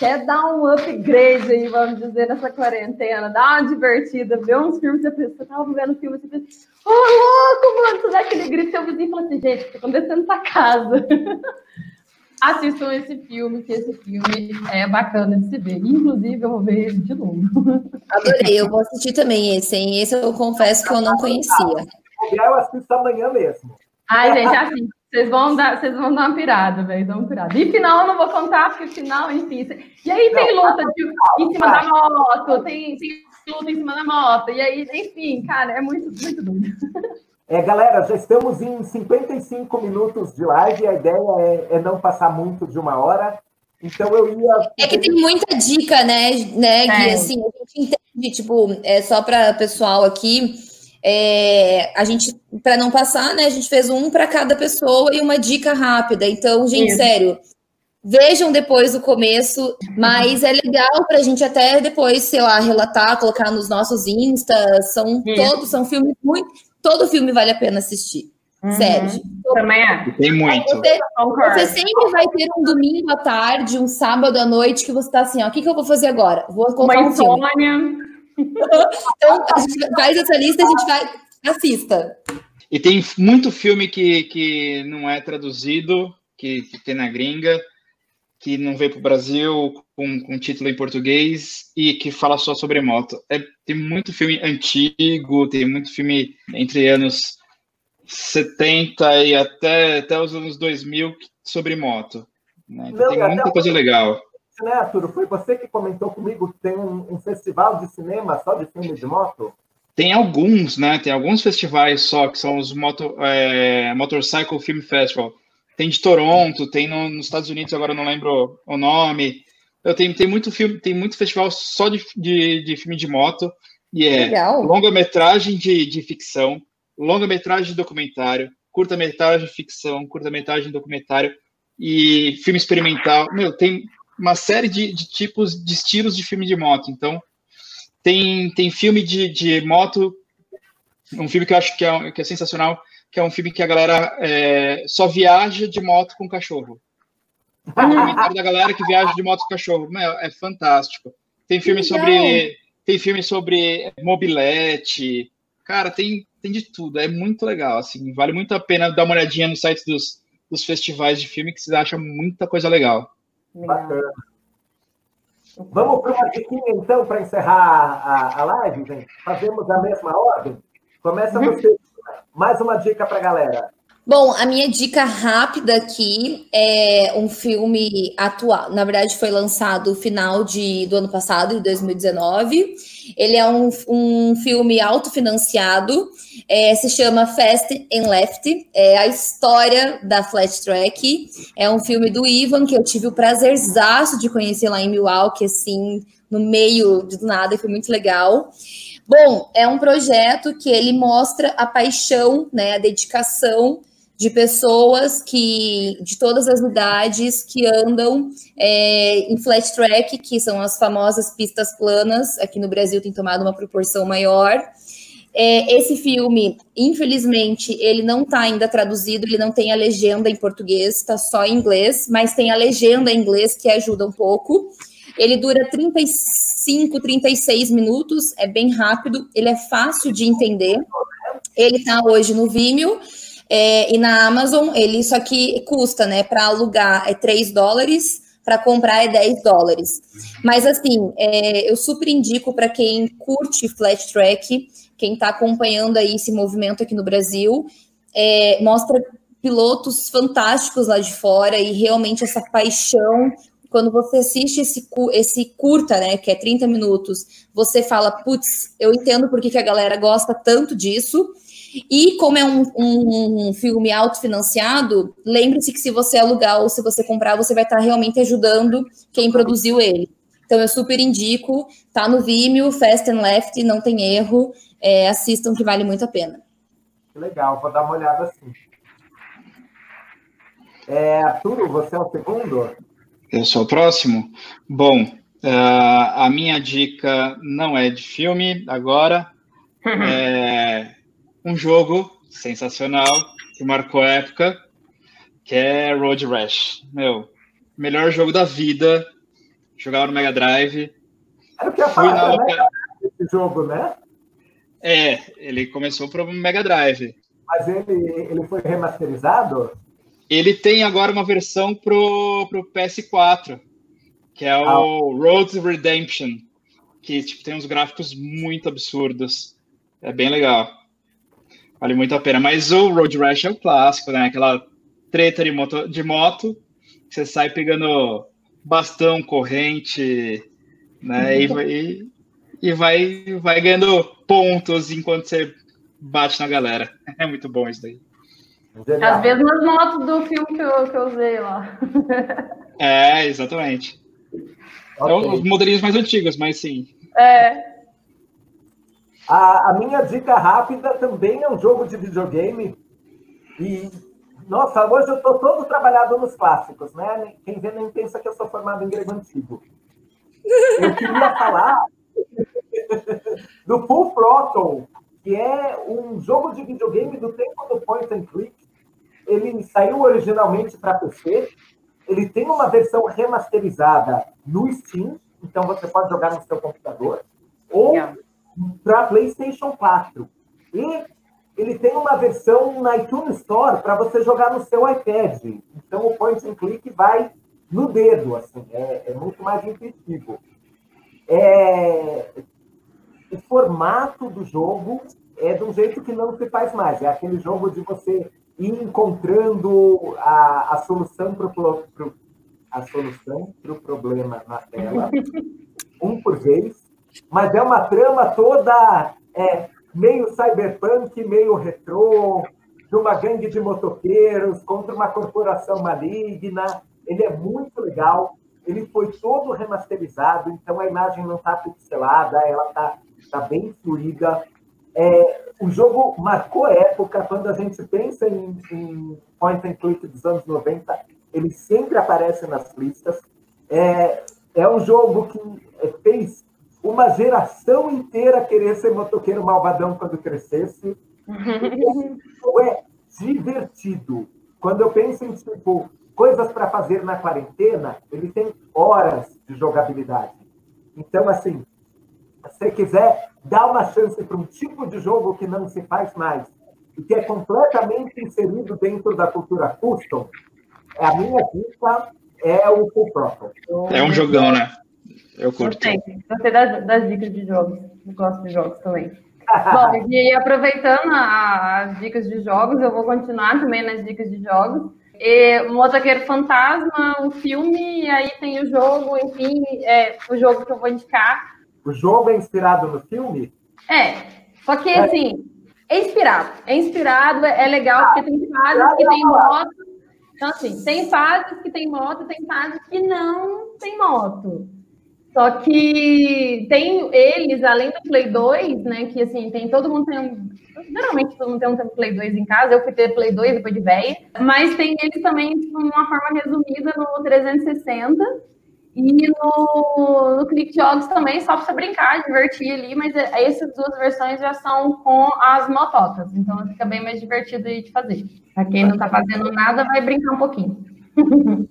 quer dar um upgrade aí, vamos dizer, nessa quarentena, dar uma divertida, ver uns filmes, você pensa, você tava vendo filme, você pensa, ô oh, louco, mano, você dá aquele grito, seu vizinho fala assim, gente, o que tá acontecendo nessa casa? (laughs) Assistam esse filme, que esse filme é bacana de se ver. Inclusive, eu vou ver ele de novo. (laughs) Adorei, eu vou assistir também esse, hein? Esse eu confesso que eu não conhecia. Eu assisto amanhã mesmo. Ai, gente, assim, Vocês vão dar, vocês vão dar uma pirada, velho, dão uma pirada. E final eu não vou contar, porque final, enfim. E aí tem luta de, em cima da moto, tem, tem luta em cima da moto, e aí, enfim, cara, é muito, muito doido. É, galera, já estamos em 55 minutos de live, a ideia é, é não passar muito de uma hora. Então eu ia. É que tem muita dica, né, né, Gui? É. Assim, a gente entende, tipo, é só para pessoal aqui. É, a gente, para não passar, né, a gente fez um para cada pessoa e uma dica rápida. Então, gente, sério, vejam depois o começo, mas é legal para a gente até depois, sei lá, relatar, colocar nos nossos instas. São todos, são filmes muito. Todo filme vale a pena assistir. Uhum. Sério. Também é. Tem muito. Você, você, sempre vai ter um domingo à tarde, um sábado à noite, que você tá assim, ó, o que, que eu vou fazer agora? Vou colocar Uma um filme. Então, a gente faz essa lista, a gente vai, assista. E tem muito filme que, que não é traduzido, que, que tem na gringa, que não veio para o Brasil com, com título em português e que fala só sobre moto. É, tem muito filme antigo, tem muito filme entre anos 70 e até, até os anos 2000 sobre moto. Né? Então, tem muita coisa legal. Né, Arthur? Foi você que comentou comigo que tem um, um, festival de cinema só de filmes de moto? Tem alguns, né? Tem alguns festivais só, que são os moto, é, Motorcycle Film Festival. Tem de Toronto, tem no, nos Estados Unidos, agora não lembro o nome. Eu tenho, tem muito filme, tem muito festival só de, de, de filme de moto. E é longa-metragem de, de ficção, longa-metragem de documentário, curta-metragem de ficção, curta-metragem de documentário e filme experimental. Meu, tem uma série de, de, tipos, de estilos de filme de moto. Então, tem, tem filme de, de moto, um filme que eu acho que é, que é sensacional, que é um filme que a galera é, só viaja de moto com cachorro. (laughs) O comentário da galera que viaja de moto com cachorro. Meu, é fantástico. Tem filme sobre. Tem filme sobre mobilete. Cara, tem, tem de tudo. É muito legal. Assim, vale muito a pena dar uma olhadinha no site dos, dos festivais de filme, que você acha muita coisa legal. Bacana. Vamos para uma diquinha, então, para encerrar a, a live, gente? Fazemos a mesma ordem? Começa uhum. você. Mais uma dica para a galera. Bom, a minha dica rápida aqui é um filme atual. Na verdade, foi lançado no final de, do ano passado, de 2019. Ele é um, um filme autofinanciado, é, se chama Fast and Left. É a história da Flat Track. É um filme do Ivan, que eu tive o prazerzaço de conhecer lá em Milwaukee, assim, no meio de nada, e foi muito legal. Bom, é um projeto que ele mostra a paixão, né, a dedicação de pessoas que de todas as idades que andam é, em flat track, que são as famosas pistas planas. Aqui no Brasil tem tomado uma proporção maior. É, esse filme, infelizmente, ele não está ainda traduzido, ele não tem a legenda em português, está só em inglês, mas tem a legenda em inglês que ajuda um pouco. Ele dura 35, 36 minutos, é bem rápido, ele é fácil de entender. Ele está hoje no Vimeo é, e na Amazon, ele só que custa, né? Para alugar é 3 dólares, para comprar é 10 dólares. Mas assim, é, eu super indico para quem curte flat track, quem está acompanhando aí esse movimento aqui no Brasil, é, mostra pilotos fantásticos lá de fora e realmente essa paixão. Quando você assiste esse, esse curta, né, que é 30 minutos, você fala, putz, eu entendo por que, que a galera gosta tanto disso. E como é um, um, um filme autofinanciado, lembre-se que se você alugar ou se você comprar, você vai estar realmente ajudando quem produziu ele. Então eu super indico, tá no Vimeo, Fast and Left, não tem erro, é, assistam que vale muito a pena. Legal, vou dar uma olhada assim. É, Arturo, você é o segundo? Eu sou o próximo? Bom, uh, a minha dica não é de filme agora. (laughs) é, um jogo sensacional que marcou a época, que é Road Rash. Meu, melhor jogo da vida. Jogava no Mega Drive. Era o que eu Fui na né? esse jogo, né? É, ele começou para o Mega Drive. Mas ele, ele foi remasterizado? Ele tem agora uma versão pro, pro PS4, que é o ah. Road Redemption, que tipo, tem uns gráficos muito absurdos. É bem legal. Vale muito a pena. Mas o Road Rash é o clássico, né? Aquela treta de moto, de moto, você sai pegando bastão, corrente, né? E, e, e vai, vai ganhando pontos enquanto você bate na galera. (laughs) É muito bom isso daí. As mesmas motos do filme que eu, que eu usei lá. É, exatamente. Okay. É os modelinhos mais antigos, mas sim. É. A, a, minha dica rápida também é um jogo de videogame. E, nossa, hoje eu estou todo trabalhado nos clássicos, né? Quem vê nem pensa que eu sou formado em grego antigo. Eu queria falar (laughs) do Full Throttle, que é um jogo de videogame do tempo do point and click. Ele saiu originalmente para PC. Ele tem uma versão remasterizada no Steam, então você pode jogar no seu computador, ou yeah. Para PlayStation 4. E ele tem uma versão na iTunes Store para você jogar no seu iPad. Então o point and click vai no dedo, assim, é, é muito mais intuitivo. É, o formato do jogo é de um jeito que não se faz mais. É aquele jogo de você ir encontrando a, a solução para o a solução para o problema na tela, (laughs) um por vez, mas é uma trama toda é, meio cyberpunk, meio retrô, de uma gangue de motoqueiros contra uma corporação maligna. Ele é muito legal. Ele foi todo remasterizado, então a imagem não está pixelada, ela está tá bem fluida. É, o jogo marcou época, quando a gente pensa em, em point and click dos anos 90, ele sempre aparece nas listas. É, é um jogo que fez uma geração inteira querer ser motoqueiro malvadão quando crescesse. (laughs) é divertido. Quando eu penso em tipo, coisas para fazer na quarentena, ele tem horas de jogabilidade. Então, assim, se você quiser dar uma chance para um tipo de jogo que não se faz mais e que é completamente inserido dentro da cultura custom, a minha dica é o Full Throttle. É um jogão, né? Eu curto. Gostei, gostei das, das dicas de jogos. Eu gosto de jogos também. (laughs) Bom, e aproveitando as dicas de jogos, eu vou continuar também nas dicas de jogos. E, Motoqueiro Fantasma, o filme, e aí tem o jogo, enfim, é, o jogo que eu vou indicar. O jogo é inspirado no filme? É, só que é. assim, é inspirado. É inspirado, é legal, porque tem fases que tem moto, então, assim, tem fases que tem moto, tem fases que não tem moto. Só que tem eles, além do Play 2, né? Que assim, tem todo mundo tem um. Geralmente todo mundo tem um Play 2 em casa, eu fui ter Play 2 depois de velha, mas tem eles também de uma forma resumida no 360 e no, no Click Jogos também, só para você brincar, divertir ali, mas é, essas duas versões já são com as mototas, então fica bem mais divertido de fazer. Para quem não está fazendo nada, vai brincar um pouquinho. (laughs)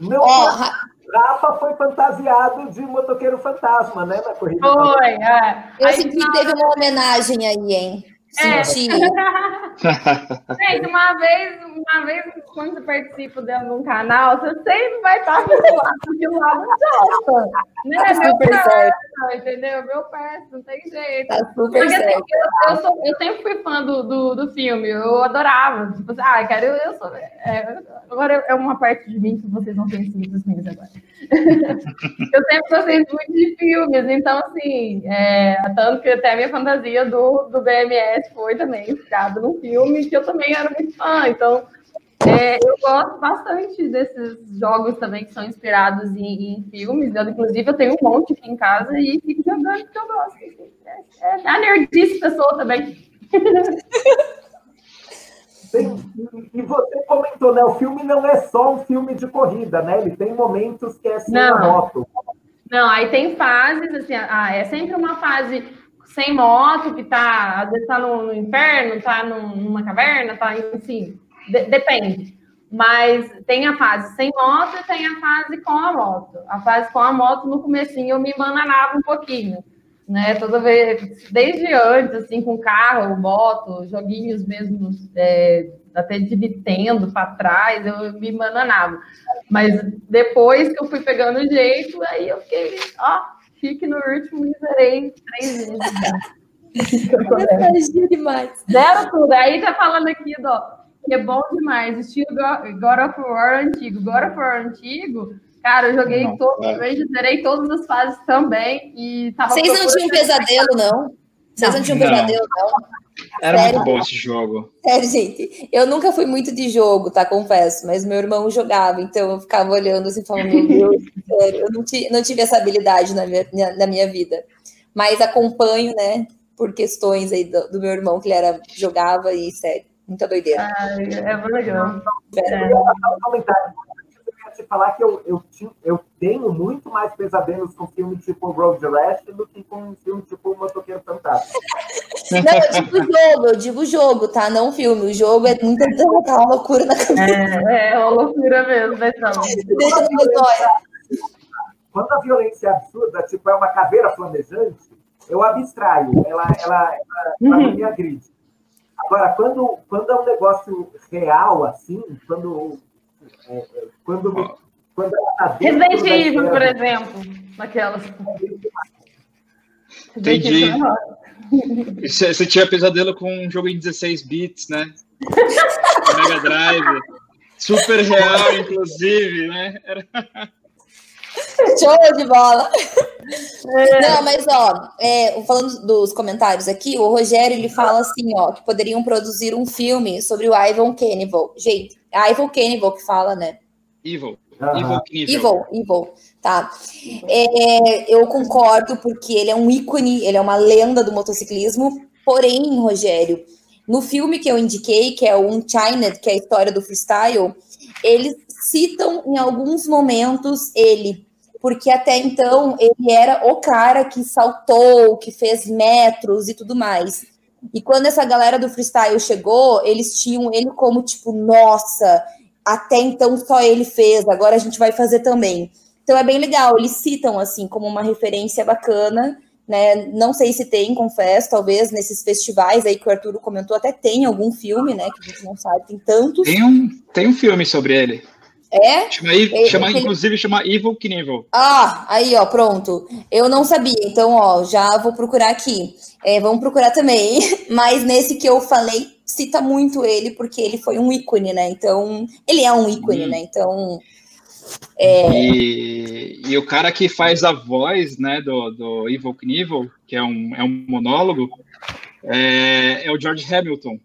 Meu oh, Rafa foi fantasiado de motoqueiro fantasma, né? Na corrida. Foi, é. Eu aí, senti que teve uma homenagem aí, hein? É. (laughs) Gente, uma vez, uma vez, quando você participa de um canal, você sempre vai estar do lado de um lado gosta. Né? Tá meu perto, entendeu? Meu perto, não tem jeito. Tá super Porque, assim, certo. eu, eu, sou, eu, sempre fui fã do, do, do, filme, eu adorava. Tipo assim, ah, cara, eu, eu sou. É, agora é uma parte de mim que vocês não conheciam dos filmes agora. (laughs) eu sempre gostei muito de filmes, então, assim, é, tanto que até a minha fantasia do, do BMS foi também inspirada num filme que eu também era muito fã. Então, é, eu gosto bastante desses jogos também que são inspirados em, em, filmes. Eu, inclusive, eu tenho um monte aqui em casa e fico jogando porque eu gosto. É, é a nerdice pessoa também. (laughs) e você comentou, né? O filme não é só um filme de corrida, né? Ele tem momentos que é sem não. a moto. Não, aí tem fases, assim, ah, é sempre uma fase sem moto, que tá, às vezes tá no, no inferno, tá numa caverna, tá, enfim, de, depende. Mas tem a fase sem moto e tem a fase com a moto. A fase com a moto, no comecinho, eu me bananava um pouquinho, né? Toda vez, desde antes, assim, com carro, moto, joguinhos mesmo, é, até de Nintendo para trás, eu me bananava. Mas depois que eu fui pegando o jeito, aí eu fiquei, ó, fique no último e zerei três vezes. Nostalgia demais. Zero tudo. Aí tá falando aqui, ó, é bom demais. Estilo God of War antigo. God of War antigo, cara, eu joguei não, todo, é. eu zerei todas as fases também. E tava Vocês não tinham pesadelo, não? Vocês não, não tinham pesadelo, não? Era Sério? muito bom esse jogo. Sério, gente. Eu nunca fui muito de jogo, tá? Confesso. Mas meu irmão jogava, então eu ficava olhando assim, falando, meu Deus, (laughs) sério. Eu não, não tive essa habilidade na minha, na minha vida. Mas acompanho, né? Por questões aí do, do meu irmão, que ele era, jogava e, sério, muita doideira. Ai, é muito legal. É. te falar que eu, eu, eu tenho muito mais pesadelos com filme tipo Road Rash do que com um filme tipo Motoqueiro Fantástico. Não, eu digo jogo, eu digo jogo, tá? Não filme. O jogo é muita (laughs) uma loucura na cabeça. É, é uma loucura mesmo, Deixa no Quando a violência é absurda, tipo, é uma caveira flamejante, eu abstraio, ela, ela, ela, ela uhum. me agride. Agora, quando, quando é um negócio real, assim, quando é, quando, quando ela tá Resident Evil, por exemplo, naquelas. Entendi. Você, você tinha pesadelo com um jogo em 16 bits, né? Mega Drive. Super real, inclusive, né? Era... (laughs) Show de bola! É. Não, mas ó, é, falando dos comentários aqui, o Rogério ele fala assim, ó, que poderiam produzir um filme sobre o Ivan Cannibal. Gente, é Ivan Cannibal que fala, né? Evil. Evil, Evil, Evil, tá. É, eu concordo, porque ele é um ícone, ele é uma lenda do motociclismo. Porém, Rogério, no filme que eu indiquei, que é o Unchained, que é a história do freestyle, eles citam em alguns momentos ele, porque até então ele era o cara que saltou, que fez metros e tudo mais. E quando essa galera do freestyle chegou, eles tinham ele como tipo, nossa, até então só ele fez, agora a gente vai fazer também. Então é bem legal, eles citam assim como uma referência bacana, né? Não sei se tem, confesso, talvez nesses festivais aí que o Arturo comentou, até tem algum filme, né? Que a gente não sabe, tem tantos. Tem um, tem um filme sobre ele. É? Chama, é, chama inclusive, chama Evil Knievel. Ah, aí, ó, pronto. Eu não sabia, então, ó, já vou procurar aqui. É, vamos procurar também. (laughs) Mas nesse que eu falei, cita muito ele, porque ele foi um ícone, né? Então, ele é um ícone, hum. né? Então. É... E, e, o cara que faz a voz, né, do, do Evil Knievel, que é um, é um monólogo, é, é o George Hamilton.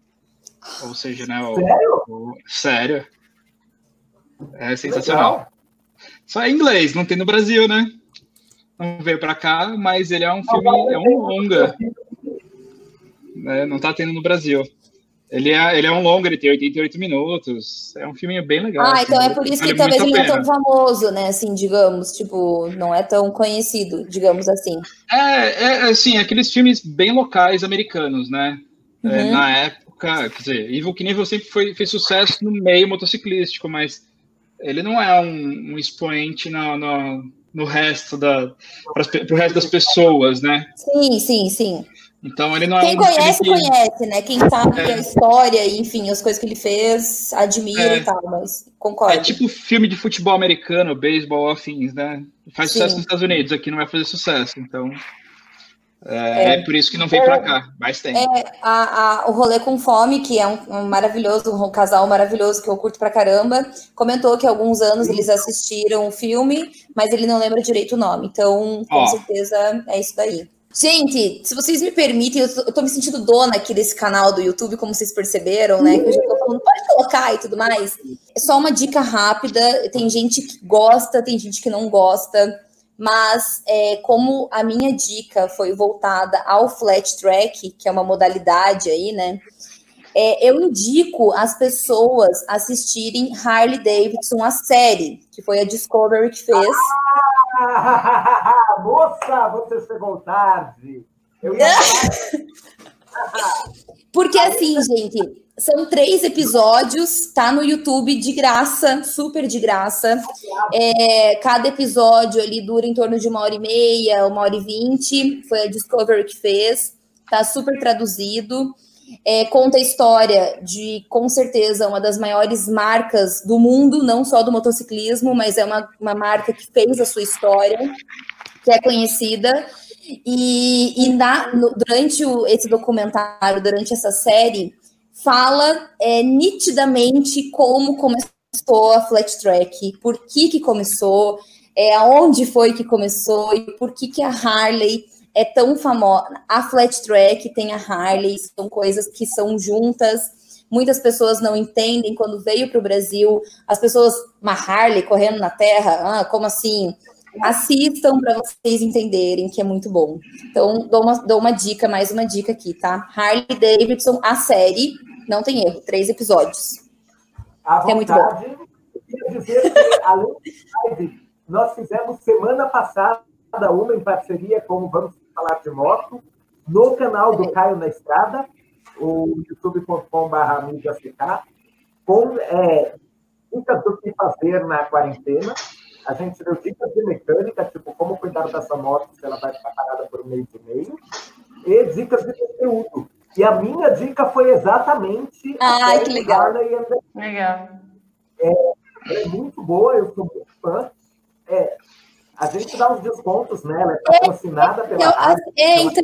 Ou seja, né? O, sério? O, sério. É sensacional. Legal. Só é inglês, não tem no Brasil, né? Não veio para cá, mas ele é um filme, é um longa. Né? Não tá tendo no Brasil. Ele é, ele é um longa, ele tem 88 minutos. É um filme bem legal. Ah, assim, então é por isso que talvez ele não é tão famoso, né? Assim, digamos, tipo, não é tão conhecido, digamos assim. É, é, é assim, aqueles filmes bem locais americanos, né? É, uhum. É, na época, quer dizer, Evil Knievel sempre foi, fez sucesso no meio motociclístico, mas ele não é um, um expoente no, no, no resto da para o resto das pessoas, né? Sim, sim, sim. Então ele não é Quem um conhece, que... conhece, né? Quem sabe é. a história, enfim, as coisas que ele fez, admira é. e tal, mas concordo. É tipo filme de futebol americano, beisebol, afins, né? Faz Sim. sucesso nos Estados Unidos, aqui não vai fazer sucesso, então. É, é, é, por isso que não vem para cá, mas tem. É, a, a, o Rolê com Fome, que é um, um, maravilhoso, um casal maravilhoso que eu curto pra caramba, comentou que há alguns anos eles assistiram o filme, mas ele não lembra direito o nome. Então, com certeza, é isso daí. Gente, se vocês me permitem, eu tô, eu tô, me sentindo dona aqui desse canal do YouTube, como vocês perceberam, né? Que eu já tô falando, pode colocar e tudo mais. É só uma dica rápida. Tem gente que gosta, tem gente que não gosta mas é, como a minha dica foi voltada ao flat track, que é uma modalidade aí, né? É, eu indico as pessoas assistirem Harley Davidson, a série, que foi a Discovery que fez. Ah, (laughs) moça, você chegou tarde. Eu ia... (laughs) Porque assim, gente, são três episódios, tá no YouTube de graça, super de graça. É, cada episódio ali dura em torno de uma hora e meia, uma hora e vinte. Foi a Discovery que fez, tá super traduzido. É, conta a história de, com certeza, uma das maiores marcas do mundo, não só do motociclismo, mas é uma, uma marca que fez a sua história, que é conhecida. E, e na, no, durante o, esse documentário, durante essa série, fala é, nitidamente como começou a Flat Track, por que que começou, é, aonde foi que começou e por que que a Harley é tão famosa. A Flat Track tem a Harley, são coisas que são juntas. Muitas pessoas não entendem quando veio para o Brasil, as pessoas, uma Harley correndo na terra, ah, como assim? Assistam para vocês entenderem que é muito bom. Então, dou uma, dou uma dica, mais uma dica aqui, tá? Harley Davidson, a série, não tem erro, três episódios. é muito bom. dizer que, além de nós fizemos semana passada uma em parceria com Vamos Falar de Moto, no canal do Caio na Estrada, o youtube.com.br com é, dicas do que fazer na quarentena. A gente deu dicas de mecânica, tipo como cuidar dessa moto se ela vai ficar parada por um mês e meio, e dicas de conteúdo. E a minha dica foi exatamente. Ah, que legal. Legal. É, é muito boa, eu sou muito fã. É, a gente dá uns descontos nela, é patrocinada pela. Então, é, então,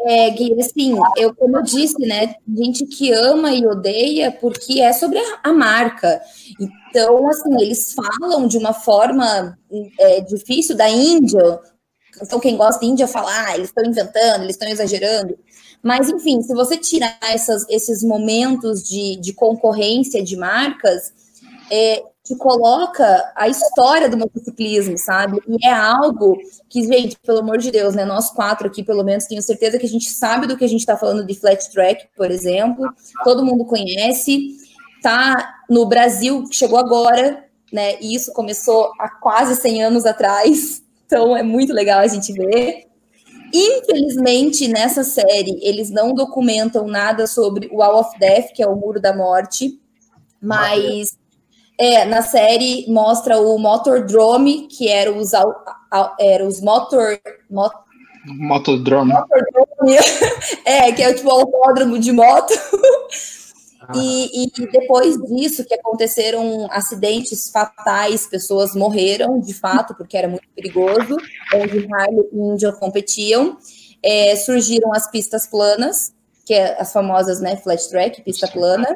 é, Gui, assim, eu, como eu disse, né? Gente que ama e odeia porque é sobre a, a marca. Então, assim, eles falam de uma forma é, difícil da Índia. Então, quem gosta de Índia fala, ah, eles estão inventando, eles estão exagerando. Mas, enfim, se você tirar essas, esses momentos de, de concorrência de marcas, é, coloca a história do motociclismo, sabe? E é algo que, gente, pelo amor de Deus, né? Nós quatro aqui, pelo menos, tenho certeza que a gente sabe do que a gente está falando de flat track, por exemplo. Todo mundo conhece. Tá no Brasil, chegou agora, né? E isso começou há quase 100 anos atrás. Então é muito legal a gente ver. Infelizmente, nessa série, eles não documentam nada sobre o Wall of Death, que é o Muro da Morte, mas é, na série mostra o Motordrome, que era os, era os motor. Mot, Motodrome. Motordrome. (laughs) É, que é tipo o autódromo de moto. E, e, depois disso, que aconteceram acidentes fatais, pessoas morreram, de fato, porque era muito perigoso, onde Harley e Índia competiam. É, surgiram as pistas planas, que é as famosas, né, flat track, pista plana.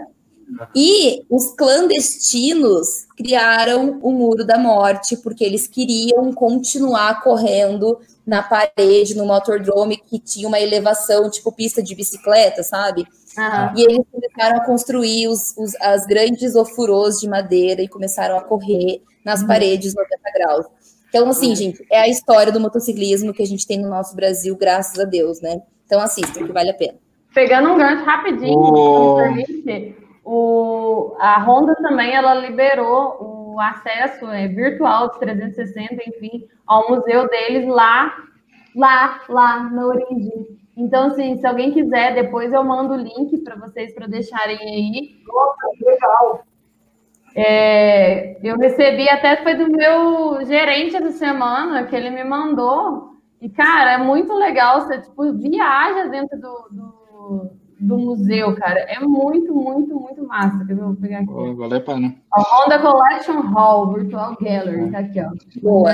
E os clandestinos criaram o Muro da Morte, porque eles queriam continuar correndo na parede, no motordrome, que tinha uma elevação, tipo pista de bicicleta, sabe? Uhum. E eles começaram a construir os, os, as grandes ofurôs de madeira e começaram a correr nas uhum. paredes 90 graus. Então, assim, gente, é a história do motociclismo que a gente tem no nosso Brasil, graças a Deus, né? Então, assistam, que vale a pena. Pegando um gancho rapidinho, oh. permite, o, a Honda também ela liberou o acesso é, virtual de 360, enfim, ao museu deles lá, lá, lá na origem. Então, assim, se alguém quiser, depois eu mando o link para vocês para deixarem aí. Nossa, que legal! É, eu recebi até foi do meu gerente essa semana que ele me mandou. E, cara, é muito legal. Você tipo, viaja dentro do, do do museu, cara. É muito, muito, muito massa. Quer ver? Vou pegar aqui. Oh, valeu pena. A Honda Collection Hall Virtual Gallery, tá aqui, ó. Boa.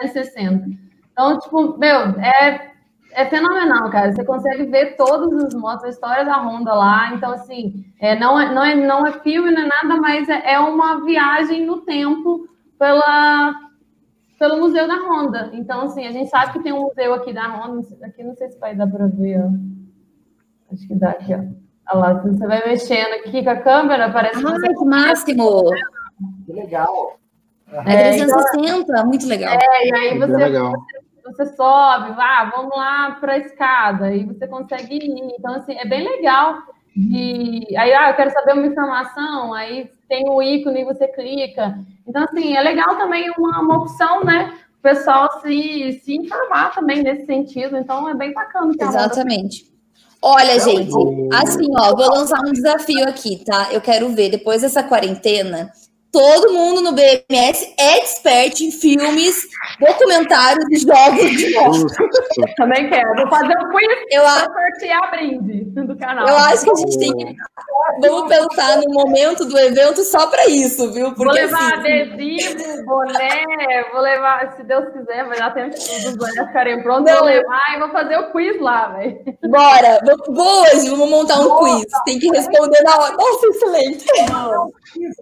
360. Então, tipo, meu, é, é fenomenal, cara. Você consegue ver todas as motos, a história da Honda lá. Então, assim, é, não, é, não, é, não é filme, não é nada, mas é, é uma viagem no tempo pela, pelo museu da Honda. Então, assim, a gente sabe que tem um museu aqui da Honda. Aqui não sei se vai dar para ver, ó. Acho que dá aqui, ó. Olha lá, você vai mexendo aqui com a câmera, parece que. Ai, que máximo! Que legal! É 360, então, muito legal. É, e aí você, legal. você, você sobe, ah, vamos lá para a escada, e você consegue ir. Então, assim, é bem legal. De... Aí, ah, eu quero saber uma informação, aí tem o ícone e você clica. Então, assim, é legal também uma, uma opção, né? O pessoal se, se informar também nesse sentido. Então, é bem bacana. Exatamente. Olha, gente, assim, ó, vou lançar um desafio aqui, tá? Eu quero ver, depois dessa quarentena, Todo mundo no BMS é expert em filmes, documentários e jogos de moto. (laughs) Também quero. Vou fazer um quiz eu pra sortear brinde do canal. Eu acho que a gente tem que. Vamos pensar no momento do evento só para isso, viu? Porque, vou levar assim, adesivo, boné, vou levar, se Deus quiser, vai dar tempo dos bonés ficarem prontos, vou levar e vou fazer o quiz lá, velho. Bora! Boas, vamos montar um Boa. quiz. Tem que responder na hora. Nossa, excelente!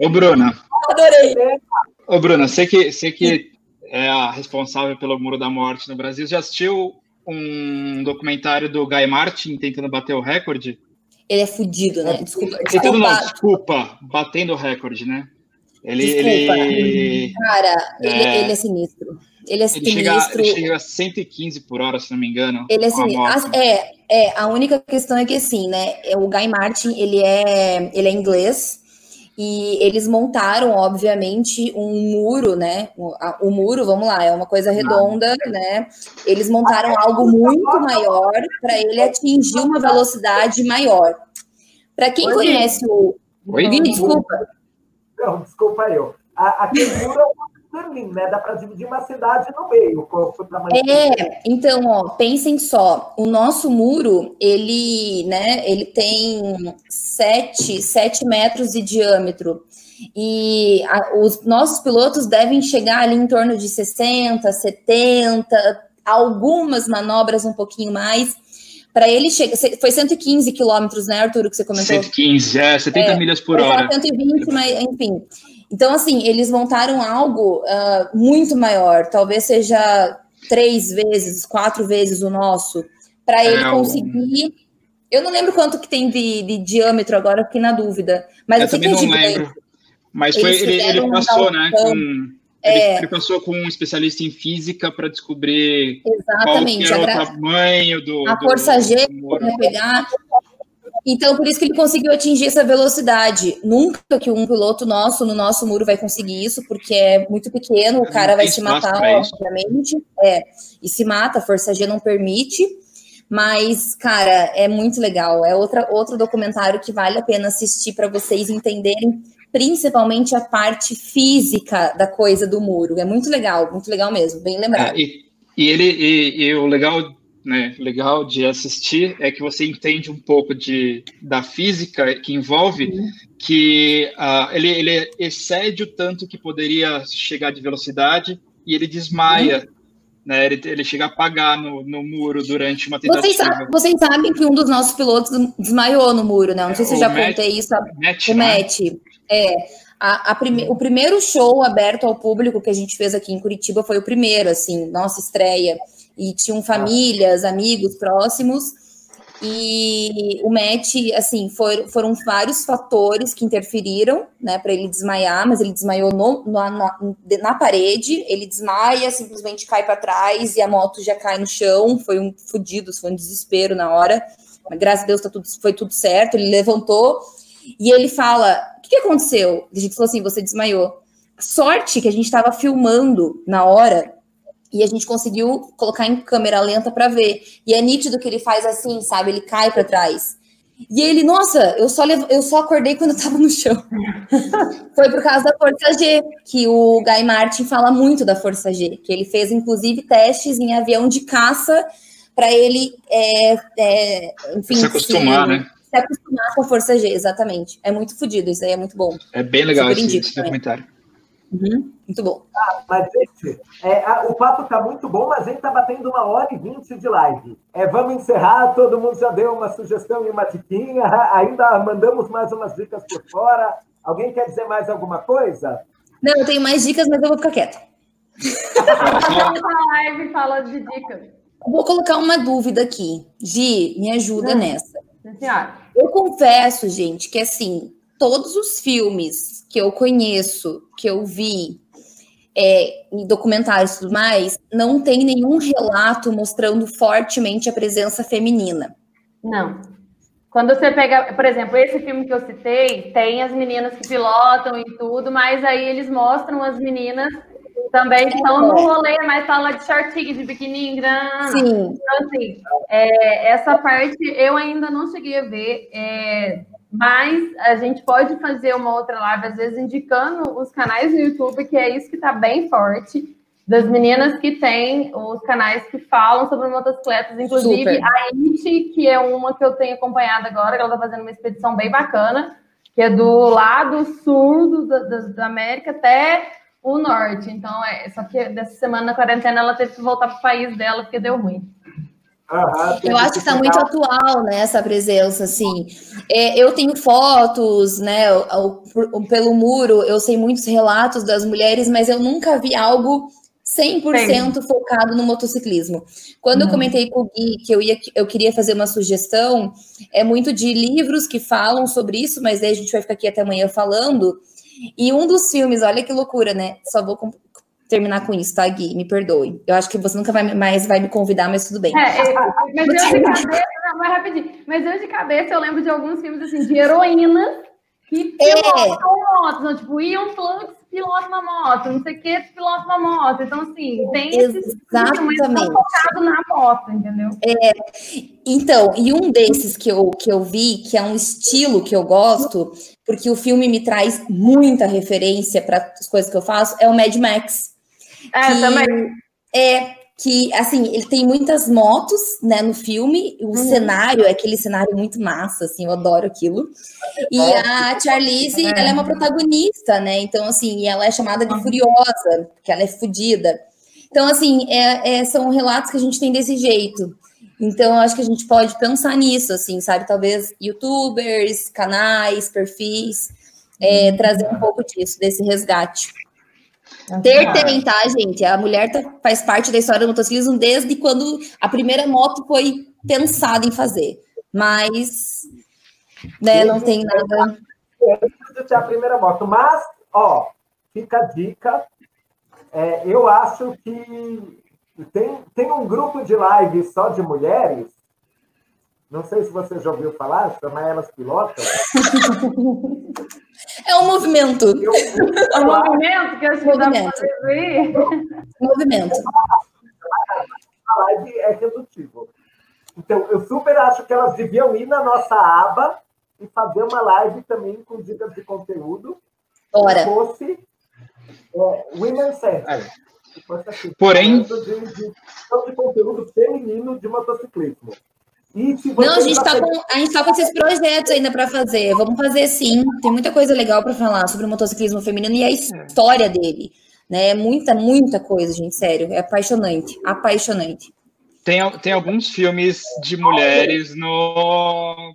Ô, Bruna. Adorei. Ô, Bruna, você que, você que é a responsável pelo Muro da Morte no Brasil, já assistiu um documentário do Guy Martin tentando bater o recorde? Ele é fudido, né? Desculpa. Tentando não, desculpa, batendo o recorde, né? Ele, desculpa. ele... Cara, é... Ele, ele, é sinistro. Ele é sinistro. Ele chega, ele chega a 115 por hora, se não me engano. Ele é sinistro. É, é, a única questão é que assim, né? O Guy Martin, ele é, ele é inglês, e eles montaram, obviamente, um muro, né? O, a, o muro, vamos lá, é uma coisa redonda, né? Eles montaram algo muito maior para ele atingir uma velocidade maior. Para quem Oi, conhece o. Oi, desculpa. Não, desculpa eu. aquele muro é Berlim, né? Dá para dividir uma cidade no meio. É, então, ó, pensem só. O nosso muro, ele, né? Ele tem 7, 7 metros de diâmetro. E a, os nossos pilotos devem chegar ali em torno de 60, 70, algumas manobras um pouquinho mais. Para ele chegar. Foi 115 quilômetros, né, Arthur, que você comentou? 115, é, 70 é, milhas por hora. 120, mas enfim. Então, assim, eles montaram algo uh, muito maior, talvez seja três vezes, quatro vezes o nosso, para ele é, conseguir. Eu não lembro quanto que tem de, de diâmetro agora, fiquei na dúvida. Mas eu também não lembro. Mas foi, ele, ele passou, né? Com, é, ele, ele, passou com um especialista em física para descobrir Exatamente, qual era o tamanho do. A força G, pegar. Então, por isso que ele conseguiu atingir essa velocidade. Nunca que um piloto nosso, no nosso muro, vai conseguir isso, porque é muito pequeno, o cara vai se matar, obviamente. É, e se mata, a Força G não permite. Mas, cara, é muito legal. É outra, outro documentário que vale a pena assistir para vocês entenderem principalmente a parte física da coisa do muro. É muito legal, muito legal mesmo, bem lembrado. É, e, e, ele e, e o legal né, legal de assistir é que você entende um pouco de, da física que envolve uhum. que uh, ele, ele excede o tanto que poderia chegar de velocidade e ele desmaia. Uhum. Né, ele, ele chega a apagar no, no muro durante uma tentativa. Vocês, sabem, vocês sabem que um dos nossos pilotos desmaiou no muro, né? Não sei se eu já Matt, contei isso. Matt, o né? Matt. É. A, a prime, o primeiro show aberto ao público que a gente fez aqui em Curitiba foi o primeiro, assim, nossa estreia e tinham famílias, amigos próximos. E o Matt, assim, for, foram vários fatores que interferiram, né, para ele desmaiar, mas ele desmaiou no, na, na, na, parede, ele desmaia, simplesmente cai para trás e a moto já cai no chão. Foi um fudido, foi um desespero na hora. Mas, graças a Deus tá tudo, foi tudo certo. Ele levantou e ele fala: O que, que aconteceu? A gente falou assim: Você desmaiou. Sorte que a gente estava filmando na hora e a gente conseguiu colocar em câmera lenta para ver. E é nítido que ele faz assim, sabe? Ele cai para trás. E ele, nossa, eu só, levo, eu só acordei quando eu tava no chão. (laughs) Foi por causa da Força G, que o Guy Martin fala muito da Força G, que ele fez, inclusive, testes em avião de caça para ele, é, é, enfim... Se acostumar, se, né? Se acostumar com a Força G, exatamente. É muito fodido, isso aí é muito bom. É bem legal esse, esse documentário. Uhum, muito bom. Ah, mas, gente, é, a, o papo está muito bom, mas a gente está batendo uma hora e vinte de live. É, vamos encerrar, todo mundo já deu uma sugestão e uma diquinha, (laughs) ainda mandamos mais umas dicas por fora. Alguém quer dizer mais alguma coisa? Não, eu tenho mais dicas, mas eu vou ficar quieta. a live fala de dicas. Vou colocar uma dúvida aqui. Gi, me ajuda hum. nessa. Eu confesso, gente, que assim, todos os filmes que eu conheço, que eu vi é, em documentários e tudo mais, não tem nenhum relato mostrando fortemente a presença feminina. Não. Quando você pega, por exemplo, esse filme que eu citei, tem as meninas que pilotam e tudo, mas aí eles mostram as meninas também que estão no rolê, mas fala de shortinho, de biquininho grande. Sim. Então, assim, é, essa parte eu ainda não cheguei a ver. É, Mas a gente pode fazer uma outra live, às vezes, indicando os canais no YouTube, que é isso que está bem forte, das meninas que têm os canais que falam sobre motocicletas, inclusive Super. a It, que é uma que eu tenho acompanhado agora, que ela está fazendo uma expedição bem bacana, que é do lado sul do, da, da América até o norte. Então, é, só que dessa semana na quarentena ela teve que voltar para o país dela porque deu ruim. Eu acho que está muito atual, né, essa presença, assim. É, eu tenho fotos, né, o, o, pelo muro, eu sei muitos relatos das mulheres, mas eu nunca vi algo 100% Sim. focado no motociclismo. Quando uhum. eu comentei com o Gui que eu, ia, eu queria fazer uma sugestão, é muito de livros que falam sobre isso, mas aí a gente vai ficar aqui até amanhã falando. E um dos filmes, olha que loucura, né? Só vou terminar com isso, tá, Gui? Me perdoe. Eu acho que você nunca vai mais vai me convidar, mas tudo bem. É, é, mas eu de cabeça, não, mas rapidinho. Mas eu de cabeça eu lembro de alguns filmes assim, de heroínas que pilotam é. motos, não, tipo, Ian Flux pilota uma moto, não sei o que, pilota uma moto. Então, assim, tem esses Exatamente. focado na moto, entendeu? É, então, e um desses que eu, que eu vi, que é um estilo que eu gosto, porque o filme me traz muita referência para as coisas que eu faço, é o Mad Max. É, que, também. É, que assim, ele tem muitas motos, né, no filme, o uhum. cenário é aquele cenário muito massa, assim, eu adoro aquilo. E a Charlize, é. ela é uma protagonista, né? Então, assim, ela é chamada de furiosa, porque ela é fodida. Então, assim, é, é, são relatos que a gente tem desse jeito. Então, eu acho que a gente pode pensar nisso, assim, sabe? Talvez youtubers, canais, perfis, é, trazer um pouco disso, desse resgate. Ter tem, tá, gente? A mulher tá, faz parte da história do motociclismo desde quando a primeira moto foi pensada em fazer. Mas, né, não tem nada. Antes de a primeira moto. Mas, ó, fica a dica. É, eu acho que tem, tem um grupo de live só de mulheres não sei se você já ouviu falar, chama elas pilotas. (laughs) É um movimento. É um movimento que que dá para Movimento. A live é redutivo. Então, eu super acho que elas deviam ir na nossa aba e fazer uma live também com dicas de conteúdo. Ora. Que fosse é, Women Center. Assim, Porém. De, de, de, de conteúdo feminino de motociclismo. Não, a gente está com, a gente tá com esses projetos ainda para fazer. Vamos fazer sim. Tem muita coisa legal para falar sobre o motociclismo feminino e a história dele. Né? Muita, muita coisa, gente, sério. É apaixonante. Apaixonante. Tem, tem alguns filmes de mulheres no,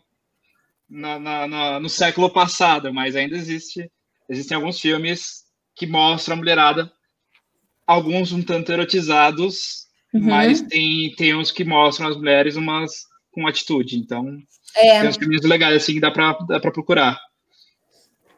no, no, no século passado, mas ainda existe. Existem alguns filmes que mostram a mulherada, alguns um tanto erotizados, uhum. mas tem, tem uns que mostram as mulheres umas com atitude. Então, é. tem uns caminhos legais assim que dá para dá procurar.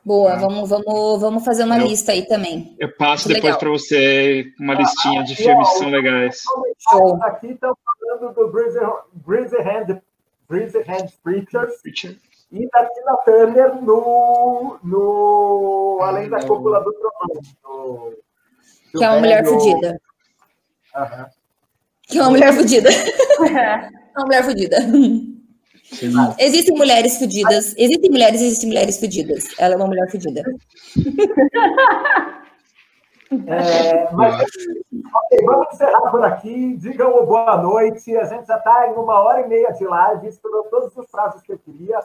Boa, ah. vamos, vamos, vamos fazer uma eu, lista aí também. Eu passo Muito depois para você uma listinha de filmes que são legais. Show. Aqui estão falando do Breezy Hand, Breezy Hand Preachers Preacher. e da Tina Turner no, no Além da Cúpula do Trovão. Que é uma mulher fodida. Que (laughs) é uma mulher fodida. Uma mulher fodida. Existem mulheres fodidas. Existem mulheres, existem mulheres fodidas. Ela é uma mulher fodida. (laughs) É, mas, okay, vamos encerrar por aqui. Digam boa noite. A gente já está em uma hora e meia de live. Estourou todos os prazos que eu queria.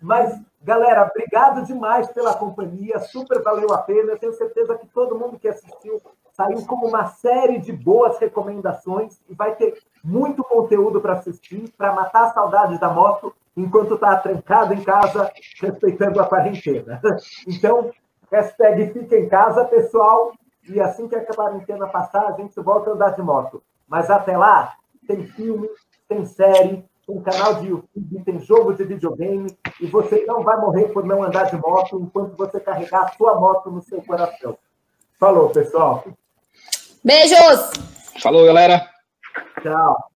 Mas, galera, obrigado demais pela companhia. Super valeu a pena. Eu tenho certeza que todo mundo que assistiu saiu como uma série de boas recomendações e vai ter muito conteúdo para assistir, para matar a saudade da moto enquanto está trancado em casa, respeitando a quarentena. (laughs) Então, hashtag fica em casa, pessoal, e assim que a quarentena passar, a gente volta a andar de moto. Mas até lá, tem filme, tem série, tem canal de YouTube, tem jogo de videogame, e você não vai morrer por não andar de moto enquanto você carregar a sua moto no seu coração. Falou, pessoal! Beijos! Falou, galera! Tchau!